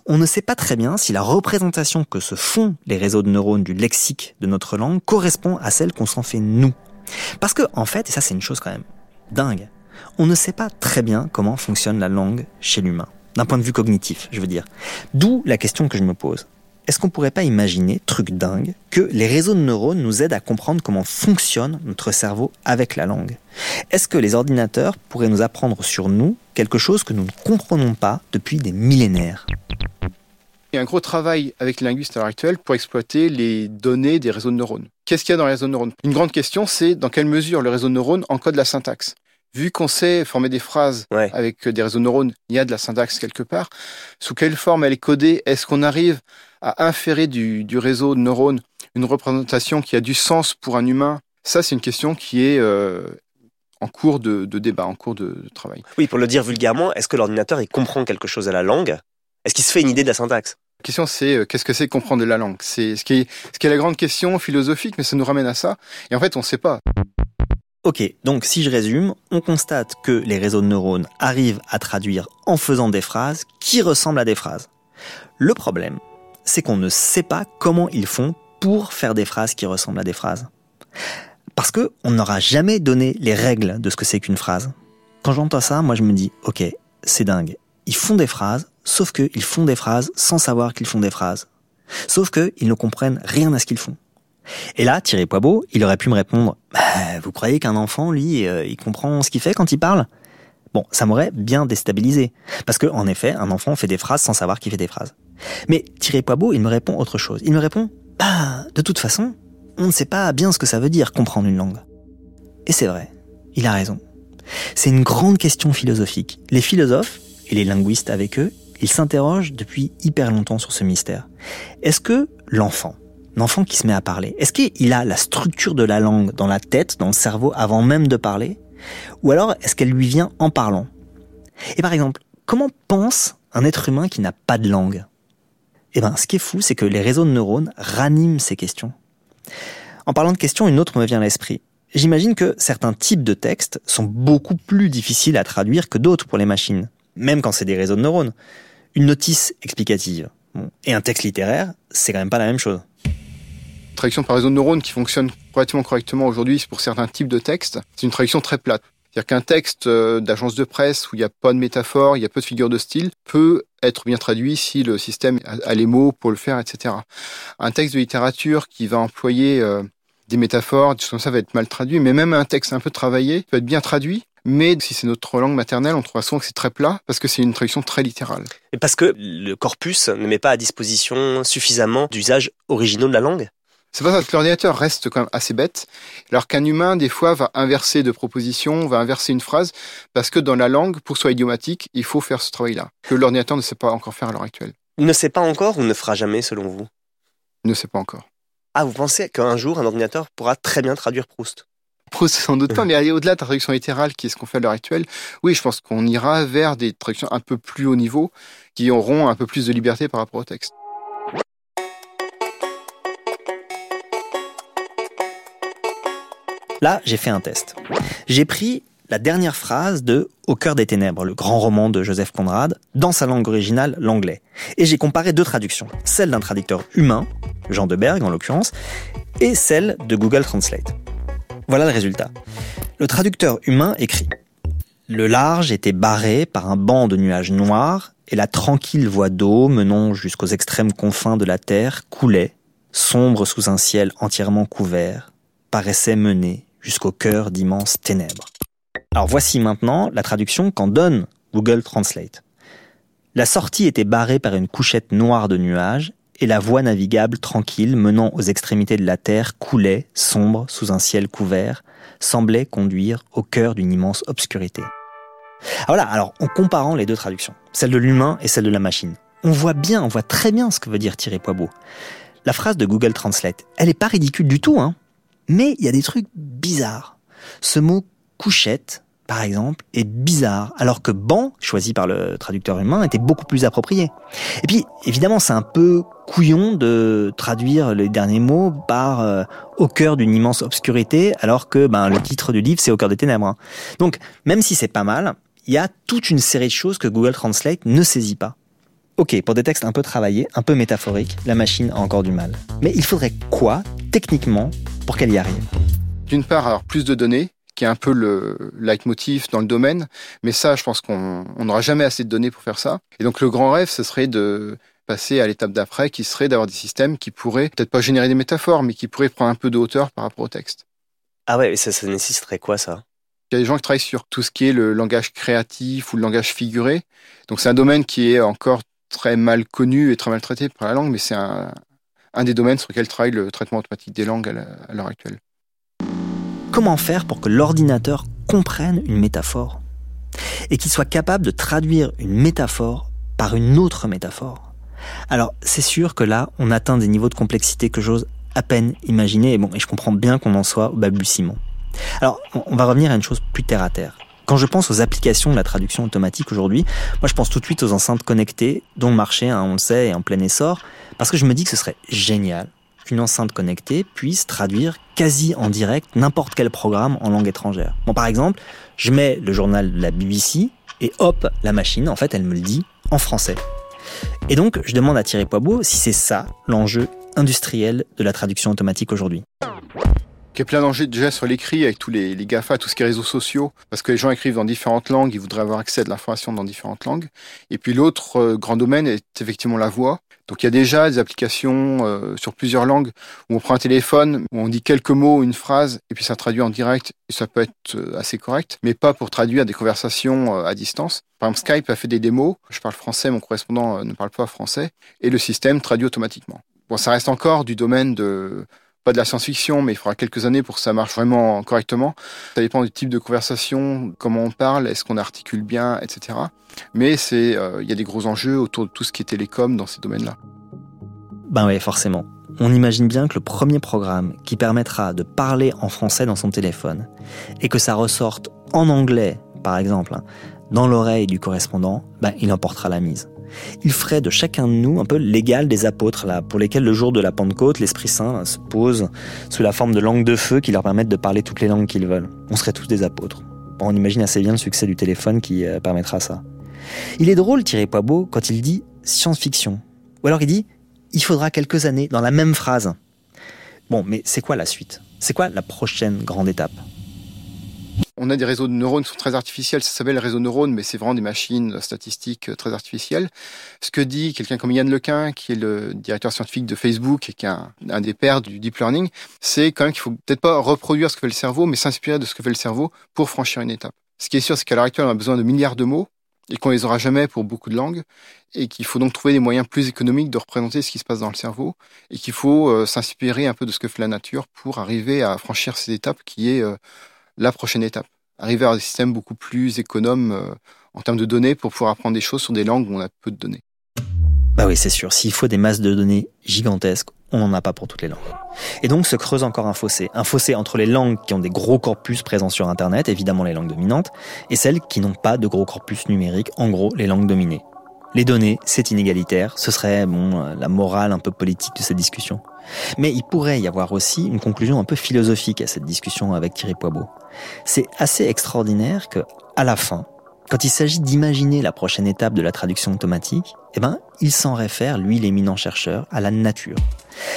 On ne sait pas très bien si la représentation que se font les réseaux de neurones du lexique de notre langue correspond à celle qu'on s'en fait nous. Parce que, en fait, et ça c'est une chose quand même dingue, on ne sait pas très bien comment fonctionne la langue chez l'humain. D'un point de vue cognitif, je veux dire. D'où la question que je me pose. Est-ce qu'on pourrait pas imaginer, truc dingue, que les réseaux de neurones nous aident à comprendre comment fonctionne notre cerveau avec la langue? Est-ce que les ordinateurs pourraient nous apprendre sur nous quelque chose que nous ne comprenons pas depuis des millénaires? Il y a un gros travail avec les linguistes à l'heure actuelle pour exploiter les données des réseaux de neurones. Qu'est-ce qu'il y a dans les réseaux de neurones? Une grande question, c'est dans quelle mesure le réseau de neurones encode la syntaxe. Vu qu'on sait former des phrases Ouais. avec des réseaux de neurones, il y a de la syntaxe quelque part. Sous quelle forme elle est codée? Est-ce qu'on arrive à inférer du, du réseau de neurones une représentation qui a du sens pour un humain? Ça, c'est une question qui est euh, en cours de, de, débat, en cours de, de, travail. Oui, pour le dire vulgairement, est-ce que l'ordinateur il comprend quelque chose à la langue? Est-ce qu'il se fait une idée de la syntaxe? La question, c'est euh, qu'est-ce que c'est comprendre de la langue? C'est ce qui est, ce qui est la grande question philosophique, mais ça nous ramène à ça. Et en fait, on ne sait pas. Ok, donc si je résume, on constate que les réseaux de neurones arrivent à traduire en faisant des phrases qui ressemblent à des phrases. Le problème, c'est qu'on ne sait pas comment ils font pour faire des phrases qui ressemblent à des phrases. Parce que on n'aura jamais donné les règles de ce que c'est qu'une phrase. Quand j'entends ça, moi je me dis, ok, c'est dingue. Ils font des phrases, sauf qu'ils font des phrases sans savoir qu'ils font des phrases. Sauf qu'ils ne comprennent rien à ce qu'ils font. Et là, Thierry Poibeau, il aurait pu me répondre bah, Vous croyez qu'un enfant, lui, euh, il comprend ce qu'il fait quand il parle? Bon, ça m'aurait bien déstabilisé. Parce que, en effet, un enfant fait des phrases sans savoir qu'il fait des phrases. Mais Thierry Poibeau, il me répond autre chose. Il me répond Bah, de toute façon, on ne sait pas bien ce que ça veut dire comprendre une langue. Et c'est vrai, il a raison. C'est une grande question philosophique. Les philosophes, et les linguistes avec eux, ils s'interrogent depuis hyper longtemps sur ce mystère. Est-ce que l'enfant, l'enfant qui se met à parler, est-ce qu'il a la structure de la langue dans la tête, dans le cerveau, avant même de parler? Ou alors est-ce qu'elle lui vient en parlant? Et par exemple, comment pense un être humain qui n'a pas de langue? Eh ben, ce qui est fou, c'est que les réseaux de neurones raniment ces questions. En parlant de questions, une autre me vient à l'esprit. J'imagine que certains types de textes sont beaucoup plus difficiles à traduire que d'autres pour les machines, même quand c'est des réseaux de neurones. Une notice explicative et un texte littéraire, c'est quand même pas la même chose traduction par réseau de neurones qui fonctionne relativement correctement aujourd'hui pour certains types de textes, c'est une traduction très plate. C'est-à-dire qu'un texte euh, d'agence de presse où il n'y a pas de métaphore, il y a peu de figures de style, peut être bien traduit si le système a les mots pour le faire, etc. Un texte de littérature qui va employer euh, des métaphores, tout ça va être mal traduit, mais même un texte un peu travaillé peut être bien traduit, mais si c'est notre langue maternelle, on trouve souvent que c'est très plat parce que c'est une traduction très littérale. Et parce que le corpus ne met pas à disposition suffisamment d'usages originaux de la langue? C'est pas ça que l'ordinateur reste quand même assez bête, alors qu'un humain, des fois, va inverser de propositions, va inverser une phrase, parce que dans la langue, pour soi idiomatique, il faut faire ce travail-là, que l'ordinateur ne sait pas encore faire à l'heure actuelle. Il ne sait pas encore ou ne fera jamais, selon vous? Il ne sait pas encore. Ah, vous pensez qu'un jour, un ordinateur pourra très bien traduire Proust? Proust, sans doute pas, mais aller au-delà de la traduction littérale, qui est ce qu'on fait à l'heure actuelle, oui, je pense qu'on ira vers des traductions un peu plus haut niveau, qui auront un peu plus de liberté par rapport au texte. Là, j'ai fait un test. J'ai pris la dernière phrase de Au cœur des ténèbres, le grand roman de Joseph Conrad, dans sa langue originale, l'anglais. Et j'ai comparé deux traductions. Celle d'un traducteur humain, Jean de Berg en l'occurrence, et celle de Google Translate. Voilà le résultat. Le traducteur humain écrit Le large était barré par un banc de nuages noirs, et la tranquille voie d'eau menant jusqu'aux extrêmes confins de la terre coulait, sombre sous un ciel entièrement couvert, paraissait mener jusqu'au cœur d'immenses ténèbres. Alors voici maintenant la traduction qu'en donne Google Translate. La sortie était barrée par une couchette noire de nuages et la voie navigable tranquille menant aux extrémités de la terre coulait, sombre, sous un ciel couvert, semblait conduire au cœur d'une immense obscurité. Alors voilà, alors en comparant les deux traductions, celle de l'humain et celle de la machine, on voit bien, on voit très bien ce que veut dire Thierry Poibeau. La phrase de Google Translate, elle est pas ridicule du tout, hein. Mais il y a des trucs bizarres. Ce mot couchette, par exemple, est bizarre, alors que banc, choisi par le traducteur humain, était beaucoup plus approprié. Et puis, évidemment, c'est un peu couillon de traduire les derniers mots par euh, au cœur d'une immense obscurité, alors que ben, le titre du livre, c'est au cœur des ténèbres. Hein. Donc, même si c'est pas mal, il y a toute une série de choses que Google Translate ne saisit pas. Ok, pour des textes un peu travaillés, un peu métaphoriques, la machine a encore du mal. Mais il faudrait quoi, techniquement, pour qu'elle y arrive D'une part, avoir plus de données, qui est un peu le leitmotiv dans le domaine, mais ça, je pense qu'on n'aura jamais assez de données pour faire ça. Et donc le grand rêve, ce serait de passer à l'étape d'après, qui serait d'avoir des systèmes qui pourraient peut-être pas générer des métaphores, mais qui pourraient prendre un peu de hauteur par rapport au texte. Ah ouais, ça, ça nécessiterait quoi ça? Il y a des gens qui travaillent sur tout ce qui est le langage créatif ou le langage figuré. Donc c'est un domaine qui est encore très mal connu et très mal traité par la langue, mais c'est un, un des domaines sur lequel travaille le traitement automatique des langues à l'heure actuelle. Comment faire pour que l'ordinateur comprenne une métaphore et qu'il soit capable de traduire une métaphore par une autre métaphore? Alors, c'est sûr que là, on atteint des niveaux de complexité que j'ose à peine imaginer, et bon, et je comprends bien qu'on en soit au balbutiement. Alors, on va revenir à une chose plus terre à terre. Quand je pense aux applications de la traduction automatique aujourd'hui, moi je pense tout de suite aux enceintes connectées, dont le marché, hein, on le sait, est en plein essor, parce que je me dis que ce serait génial qu'une enceinte connectée puisse traduire quasi en direct n'importe quel programme en langue étrangère. Bon, par exemple, je mets le journal de la BBC et hop, la machine, en fait, elle me le dit en français. Et donc, je demande à Thierry Poibeau si c'est ça l'enjeu industriel de la traduction automatique aujourd'hui. Y a plein d'enjeux déjà sur l'écrit avec tous les, les GAFA, tout ce qui est réseaux sociaux, parce que les gens écrivent dans différentes langues, ils voudraient avoir accès à de l'information dans différentes langues. Et puis l'autre euh, grand domaine est effectivement la voix. Donc il y a déjà des applications euh, sur plusieurs langues où on prend un téléphone, où on dit quelques mots, une phrase, et puis ça traduit en direct, et ça peut être euh, assez correct, mais pas pour traduire des conversations à distance. Par exemple, Skype a fait des démos, je parle français, mon correspondant ne parle pas français, et le système traduit automatiquement. Bon, ça reste encore du domaine de pas de la science-fiction, mais il faudra quelques années pour que ça marche vraiment correctement. Ça dépend du type de conversation, comment on parle, est-ce qu'on articule bien, etc. Mais euh, il y a des gros enjeux autour de tout ce qui est télécom dans ces domaines-là. Ben oui, forcément. On imagine bien que le premier programme qui permettra de parler en français dans son téléphone et que ça ressorte en anglais, par exemple, hein, dans l'oreille du correspondant, ben, il emportera la mise il ferait de chacun de nous un peu l'égal des apôtres, là, pour lesquels le jour de la Pentecôte, l'Esprit Saint se pose sous la forme de langues de feu qui leur permettent de parler toutes les langues qu'ils veulent. On serait tous des apôtres. on imagine assez bien le succès du téléphone qui euh, permettra ça. Il est drôle, Thierry Poibeau, quand il dit science-fiction. Ou alors il dit il faudra quelques années dans la même phrase. Bon, mais c'est quoi la suite? C'est quoi la prochaine grande étape? On a des réseaux de neurones qui sont très artificiels, ça s'appelle réseau neurones, mais c'est vraiment des machines statistiques euh, très artificielles. Ce que dit quelqu'un comme Yann Lequin, qui est le directeur scientifique de Facebook et qui est un, des pères du deep learning, c'est quand même qu'il faut peut-être pas reproduire ce que fait le cerveau, mais s'inspirer de ce que fait le cerveau pour franchir une étape. Ce qui est sûr, c'est qu'à l'heure actuelle, on a besoin de milliards de mots et qu'on les aura jamais pour beaucoup de langues et qu'il faut donc trouver des moyens plus économiques de représenter ce qui se passe dans le cerveau et qu'il faut euh, s'inspirer un peu de ce que fait la nature pour arriver à franchir cette étape qui est euh, la prochaine étape. Arriver à des systèmes beaucoup plus économes euh, en termes de données pour pouvoir apprendre des choses sur des langues où on a peu de données. Bah oui, c'est sûr. S'il faut des masses de données gigantesques, on n'en a pas pour toutes les langues. Et donc se creuse encore un fossé. Un fossé entre les langues qui ont des gros corpus présents sur Internet, évidemment les langues dominantes, et celles qui n'ont pas de gros corpus numériques, en gros les langues dominées. Les données, c'est inégalitaire. Ce serait, bon, euh, la morale un peu politique de cette discussion. Mais il pourrait y avoir aussi une conclusion un peu philosophique à cette discussion avec Thierry Poibeau. C'est assez extraordinaire que, à la fin, quand il s'agit d'imaginer la prochaine étape de la traduction automatique, eh ben, il s'en réfère, lui, l'éminent chercheur, à la nature.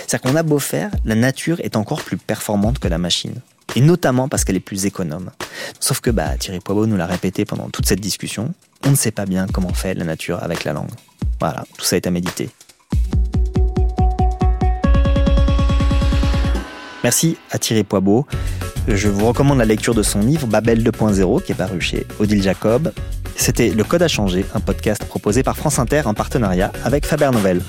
C'est-à-dire qu'on a beau faire, la nature est encore plus performante que la machine. Et notamment parce qu'elle est plus économe. Sauf que, bah, Thierry Poibeau nous l'a répété pendant toute cette discussion, on ne sait pas bien comment fait la nature avec la langue. Voilà, tout ça est à méditer. Merci à Thierry Poibeau. Je vous recommande la lecture de son livre Babel 2.0 qui est paru chez Odile Jacob. C'était Le Code a changé, un podcast proposé par France Inter en partenariat avec Faber Novel.